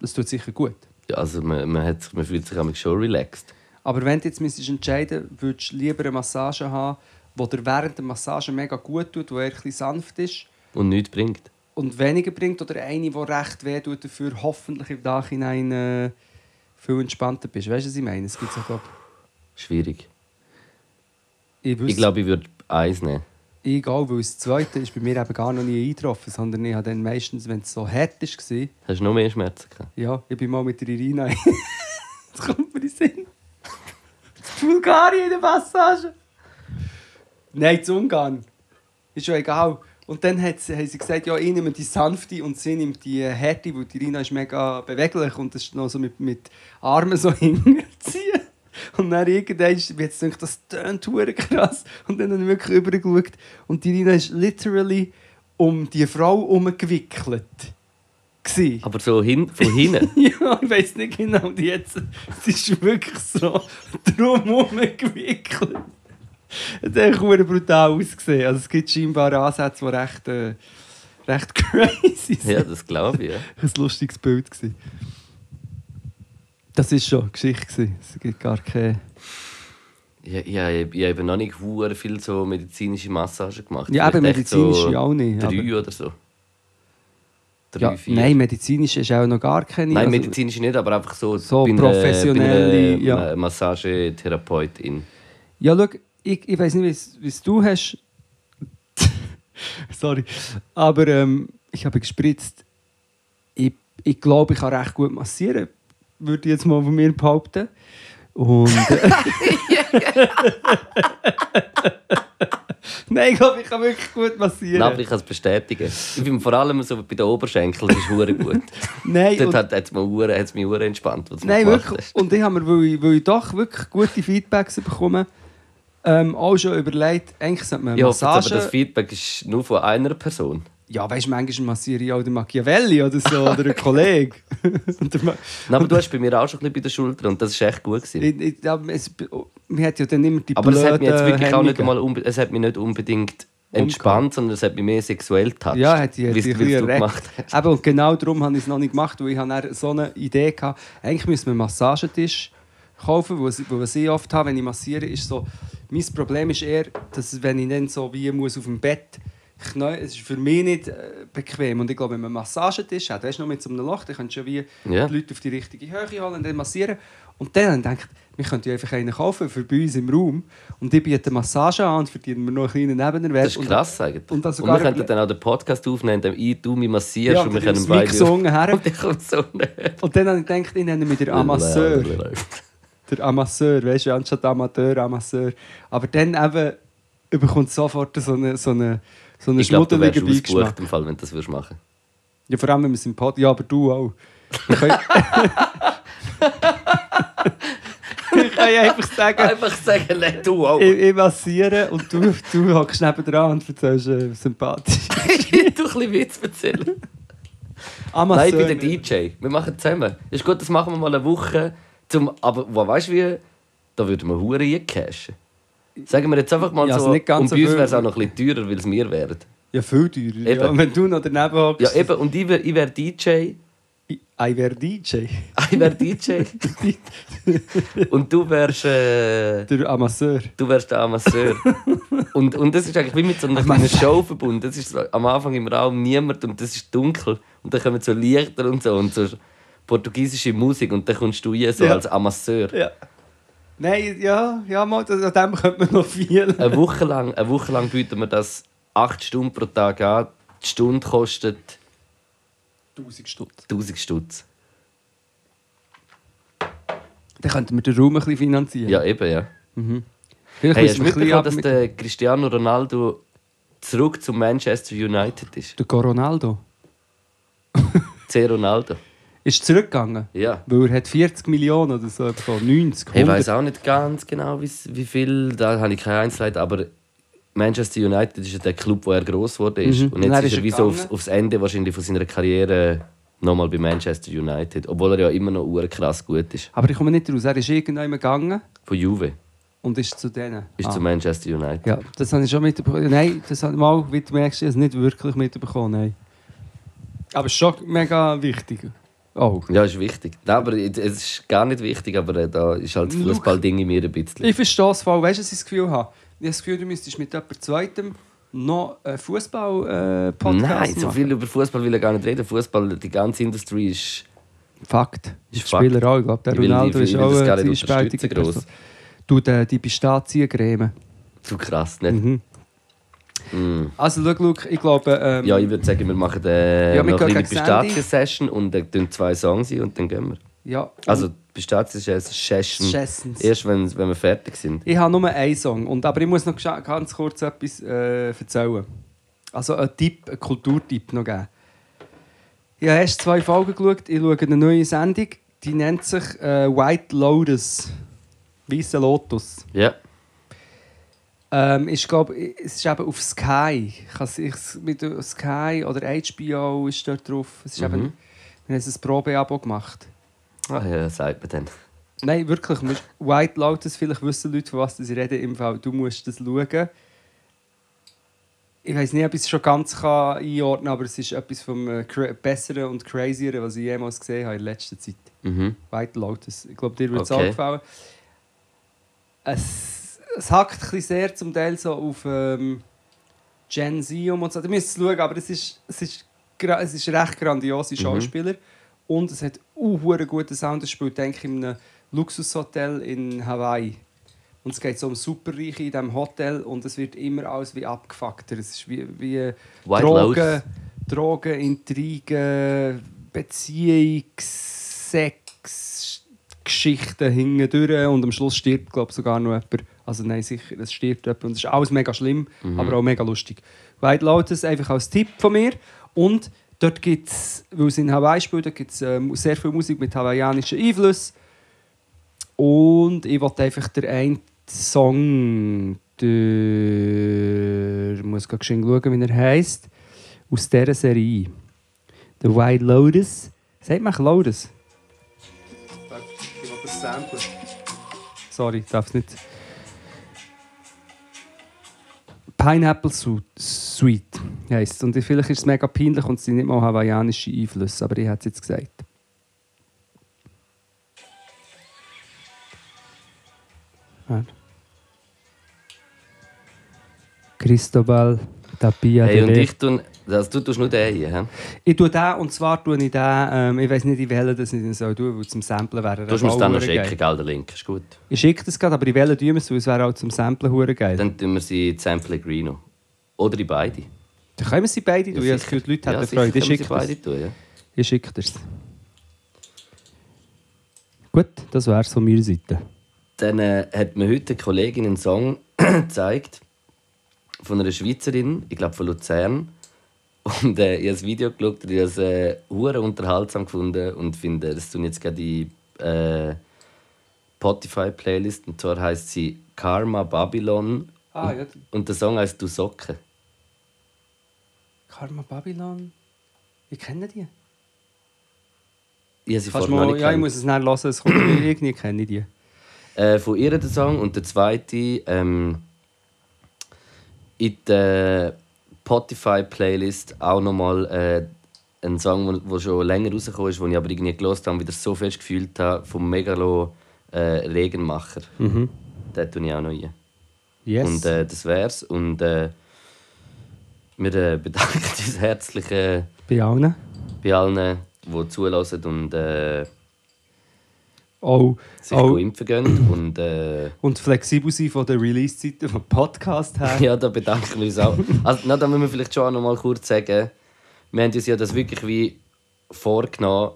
das tut sicher gut. Ja, also man, man, hat, sich- man fühlt sich schon relaxed. Aber wenn du jetzt müsstest entscheiden würdest du lieber eine Massage haben, die dir während der Massage mega gut tut, die eher ein sanft ist Und nichts bringt. und weniger bringt, oder eine, die recht weh tut, dafür hoffentlich im Nachhinein äh, viel entspannter bist. Weißt du, was ich meine? Es gibt so, glaub, Schwierig. ich, Ich glaube, ich würde eins nehmen. Ich auch, weil das Zweite ist bei mir eben gar noch nie eingetroffen, sondern ich habe dann meistens, wenn es so hart war, Hast du noch mehr Schmerzen gehabt? ja, ich bin mal mit der Irina. das <laughs> kommt mir in den Sinn. Das Bulgarien in der Massage. Nein, zu Ungarn. Ist schon egal. Und dann hat sie, haben sie gesagt, ja, ich nehme die sanfte und sie nimmt die Härte, weil die Irina ist mega beweglich und das ist noch so mit, mit Armen so <laughs> hinterziehen. Und dann irgendwann, ich jetzt gedacht, das tönt krass. Und dann habe ich wirklich übergeschaut und die Irina ist literally um die Frau herumgewickelt. Gewesen. Aber so hin, von hinten. <laughs> Ja, ich weiß nicht genau, die jetzt. Es ist wirklich so drumherum gewickelt. Es hat echt brutal ausgesehen. Also es gibt scheinbar Ansätze, die recht, äh, recht <laughs> crazy sind. ja, das glaube ich. Ja. Ein lustiges Bild. Gewesen. Das war schon eine Geschichte. gewesen. Es gibt gar keine... Ich, ich, ich, ich habe noch nicht viel so medizinische Massagen gemacht. Ja, eben Vielleicht echt medizinisch so ja auch nicht. Drei Aber, oder so. drei, Ja, vier. nein, medizinisch ist auch noch gar keine. Nein, also- medizinisch nicht, aber einfach so, So einer- professionelle, bei einer, ja. Massagetherapeutin. Ja, schau, ich, ich weiß nicht, wie es du hast. <laughs> Sorry. Aber ähm, ich habe gespritzt. Ich, ich glaube, ich kann recht gut massieren. Würde ich jetzt mal von mir behaupten. Und. <laughs> <laughs> Nein, ich glaube, ich kann wirklich gut massieren. Aber ich kann es bestätigen. Ich bin vor allem so bei den Oberschenkeln, das ist hure gut. <laughs> Nein, Dort und- hat es mich hure- entspannt, was Nein, wirklich. hast. Und ich habe mir, weil ich, weil ich doch wirklich gute Feedbacks bekommen ähm, auch schon überlegt, eigentlich sollte man Ich hoffe, jetzt aber Massage... das Feedback ist nur von einer Person. Ja, weißt du, manchmal massiere ich auch den Machiavelli oder so, oder einen Kollegen. <laughs> Nein, aber du hast bei mir auch schon ein bisschen bei der Schulter und das ist echt gut gewesen. ich, ich, ja, es, man hat ja dann immer die Aber es hat mich jetzt wirklich auch nicht Hemmungen. unbe- es hat mich nicht unbedingt entspannt, sondern es hat mich mehr sexuell touched. Ja, hat die, wie du gemacht hast. Eben, und genau darum habe ich es noch nicht gemacht, weil ich habe so eine Idee hatte, eigentlich müssen wir einen Massagetisch kaufen, was- was ich oft habe, wenn ich massiere, ist so, mein Problem ist eher, dass wenn ich dann so wie muss auf dem Bett knäu, es ist für mich nicht äh, bequem. Und ich glaube, wenn man einen Massagetisch hat, weißt du, noch mit so einem Loch, dann kannst du ja wie Ja. die Leute auf die richtige Höhe holen und dann massieren. Und dann gedacht, wir könnten einfach einen kaufen für bei uns im Raum. Und ich biete Massage an und verdiene mir noch einen kleinen Nebenerwerb. Das ist krass eigentlich. und Und, sogar wir könnten dann auch den Podcast aufnehmen, indem ich, du mich massierst Ja, und wir <laughs> und können das beide... Gesungen her. Und ich komme so Und dann habe ich gedacht, ich nenne mich der Amasseur. Der Amasseur, weißt du, anstatt Amateur, Amasseur. Aber dann eben bekommt sofort so einen so eine, so eine Ich glaube, du wärst schmuddeligen Beigeschmack. im Fall, wenn du das würdest machen Ja, vor allem, wenn wir es im Pod... Ja, aber du auch. Ich kann, ich kann ja einfach sagen, Einfach sagen, nein, du auch. ich, ich massiere und du, du hockst neben dran und erzählst äh, sympathisch. <laughs> du ein bisschen Witz erzählen. Nein, Amasseur. ich bin der DJ. Wir machen zusammen. Ist gut, das machen wir mal eine Woche. Zum, aber wo, weißt du wie? Da würden wir Huren eincashen. Sagen wir jetzt einfach mal Ja, also so. nicht ganz und so bei uns wäre es auch noch ein bisschen teurer, weil es wir wären. Ja, viel teurer. Ja, Eben. wenn du noch daneben hockst. Ja, eben. Und ich wäre wär DJ. Ich, <laughs> ich wäre DJ. Ich <laughs> wäre DJ. und du wärst. Äh, Der Amasseur. Du wärst der Amasseur. <laughs> und, und das ist eigentlich wie mit so einer kleinen Show verbunden. Das ist so, am Anfang im Raum niemand und das ist dunkel. Und dann kommen so Lichter und so und so portugiesische Musik und dann kommst du hier so Ja. als Amasseur. Ja. Nein, ja, ja, mal, das- an dem könnte man noch viel. Eine Woche lang, eine Woche lang bieten wir das 8 Stunden pro Tag an. Die Stunde kostet 1000 Stutz. 1000 Stutz. Dann könnten wir den Raum ein bisschen finanzieren. Ja, eben, ja. Vielleicht Hey, hast du mitbekommen, dass der Cristiano Ronaldo zurück zu Manchester United ist? der Coronaldo. <laughs> C. Ronaldo. Ist zurückgegangen. Ja. Weil er hat 40 Millionen oder so bekommen. 90, 100. Ich weiß auch nicht ganz genau, wie viel, da habe ich keine Einzelheit, aber Manchester United ist ja der Club, wo er gross geworden ist. Mhm. Und Und jetzt dann ist ist er wie so aufs, aufs Ende wahrscheinlich von seiner Karriere nochmal bei Manchester United. Obwohl er ja immer noch krass gut ist. Aber ich komme nicht raus. Er ist irgendwann gegangen Von Juve und ist zu denen. ist Ah. zu Manchester United. Ja, das habe ich schon mitbekommen. Nein, das habe mal, wie du merkst, ich nicht wirklich mitbekommen. Nein. Aber es ist schon mega wichtig. Oh. Ja, ist wichtig. Nein, aber es ist gar nicht wichtig, aber äh, da ist halt das. Fußballding in mir ein bisschen. Ich verstehe es voll. Weißt du, was ich das Gefühl habe? Ich habe das Gefühl, du müsstest mit jemand Zweitem noch einen Fußball-Podcast Nein, so viel über Fußball will ich gar nicht reden. Fußball, die ganze Industrie ist. Fakt. Ist Spieler auch. Ich glaube, der Ich will ich ist will auch das gar eine nicht zwiespältige unterstützen, gross. Du, die, die Pistaziencreme. Zu krass, nicht? Mhm. Mm. Also, schau, schau, ich glaube... Ähm, Ja, ich würde sagen, wir machen äh, Ja, wir noch eine kleine. Pistazien-Session und dann tun zwei Songs ein und dann gehen wir. ja. Also, Pistazien-Session Schessens. erst, wenn, wenn wir fertig sind. Ich habe nur einen Song. Und, aber ich muss noch ganz kurz etwas äh, erzählen. Also einen Tipp, einen Kulturtipp noch geben. Ich habe erst zwei Folgen geschaut. Ich schaue eine neue Sendung. Die nennt sich äh, White Lotus. Weiße Lotus. Ja. Ähm, ich glaube, es ist eben auf Sky. Ich mit Sky oder HBO ist dort drauf. Es ist Mhm. eben, wir haben ein Probeabo gemacht. Ach ja, sagt man dann. Nein, wirklich. White Lotus, vielleicht wissen Leute, von was sie reden. Im Fall, du musst das schauen. Ich weiß nicht, ob ich es schon ganz kann einordnen kann, aber es ist etwas vom äh, Besseren und Crazieren, was ich jemals gesehen habe in letzter Zeit. Mhm. White Lotus. Ich glaube, dir wird es Okay. auch gefallen. Es, es hackt ein sehr zum Teil so auf ähm, Gen Z um und so. Du müsst es schauen, aber es ist, es ist es ist recht grandiose Schauspieler und es hat auch einen guten Sound. Es spielt, denke ich, in einem Luxushotel in Hawaii. Und es geht so um Superreiche in diesem Hotel und es wird immer alles wie abgefuckter. Es ist wie, wie White Drogen. Drogen, Intrigen, Beziehungs-, Sex, Geschichten hingedurch und am Schluss stirbt, glaube ich, sogar noch jemand. Also nein, sicher, es stirbt jemand und es ist alles mega schlimm, aber auch mega lustig. White Lotus einfach als Tipp von mir und dort gibt es, weil es in Hawaii spielt, dort gibt es ähm, sehr viel Musik mit hawaiianischen Einflüssen und ich wollte einfach den einen Song, der, ich muss gerade schön schauen, wie er heisst, aus dieser Serie. The White Lotus. Sagt man Lotus? Ich will das Sample. Sorry, ich darf es nicht. Pineapple Sweet heisst. Und vielleicht ist es mega peinlich und es sind nicht mal hawaiianische Einflüsse, aber ich hätte es jetzt gesagt. Ja. Cristobal Tapia Hey, de und ich tue, also du tust nur den hier, ich tue den, und zwar tue ich den, ähm, ich weiß nicht, in welchen das ich den soll tun, weil zum Samplen wäre Du musst mir dann noch schicken, geil. gell, der Link, ist gut. Ich schicke das gerade, aber in welchen tun wir es, weil es wäre auch zum Samplen hure geil. Dann, Dann tun wir sie in San Pellegrino. Oder in beide. können wir sie beide tun, Ja, ich habe die Leute Ja, hätten sicher Freude. Ich schicke das. beide tun, ja. Ich schicke das. Gut, das wäre es von meiner Seite. Dann äh, hat mir heute eine Kollegin einen Song <coughs> gezeigt von einer Schweizerin, ich glaube von Luzern. Und äh, ich habe das Video geschaut und ich habe es äh, unterhaltsam gefunden und finde, das tun jetzt gerade die äh, Spotify-Playlist. Und zwar heißt sie Karma Babylon Ah, ja. und der Song heißt Du Socke. Karma Babylon. Ich kenne die. Ich sie mal, ja, ich muss es nicht hören, es kommt mir irgendwie kenne ich die. Äh, von ihr der Song und der zweite ähm, in der Spotify-Playlist auch nochmal äh, ein Song, der schon länger rausgekommen ist, den ich aber irgendwie gelost habe wieder so fest gefühlt habe, vom Megalo äh, Regenmacher. Mhm. Den tue ich auch noch rein. Yes. Und äh, das wär's. Und äh, wir äh, <laughs> bedanken uns herzlich äh, Bei allen. bei allen, die zulassen und äh, Auch, sich auch, impfen gehen. Und, äh, und flexibel sein von der Release-Zeiten vom Podcast her. <laughs> Ja, da bedanken wir uns auch. Also, na, da müssen wir vielleicht schon noch mal kurz sagen, wir haben uns ja das wirklich wie vorgenommen,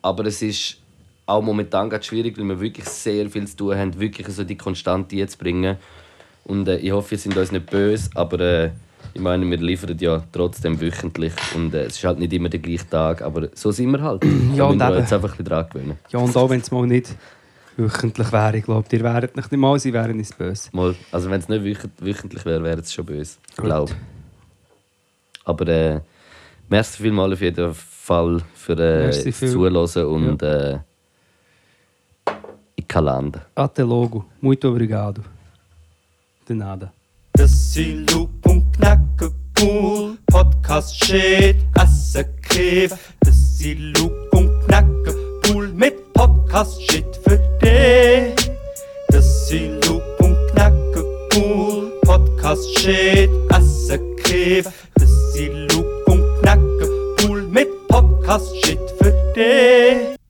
aber es ist auch momentan gerade schwierig, weil wir wirklich sehr viel zu tun haben, wirklich so die Konstante jetzt bringen. Und äh, ich hoffe, ihr sind uns nicht böse, aber äh, ich meine, wir liefern ja trotzdem wöchentlich und äh, es ist halt nicht immer der gleiche Tag, aber so sind wir halt. <clears throat> Ja, da und müssen wir uns einfach ein bisschen dran gewöhnen. Ja, und auch wenn es mal nicht wöchentlich wäre, ich glaube, ihr wäret nicht mal, sie wären uns böse. Mal, also wenn es nicht wöch- wöchentlich wäre, wäre es schon böse. Glaube. Aber äh, merci vielmals auf jeden Fall für äh, viel. Zuhören und äh, ich kann landen. Até logo. Muito obrigado. De nada. Knacke cool. Podcast shit, Asse Kiff. Das sind Loop und Knacke cool mit Podcast shit für dich. Das sind Loop und Knacke cool. Podcast shit, Asse Kiff. Das sind Loop und Knacke cool mit Podcast shit für dich.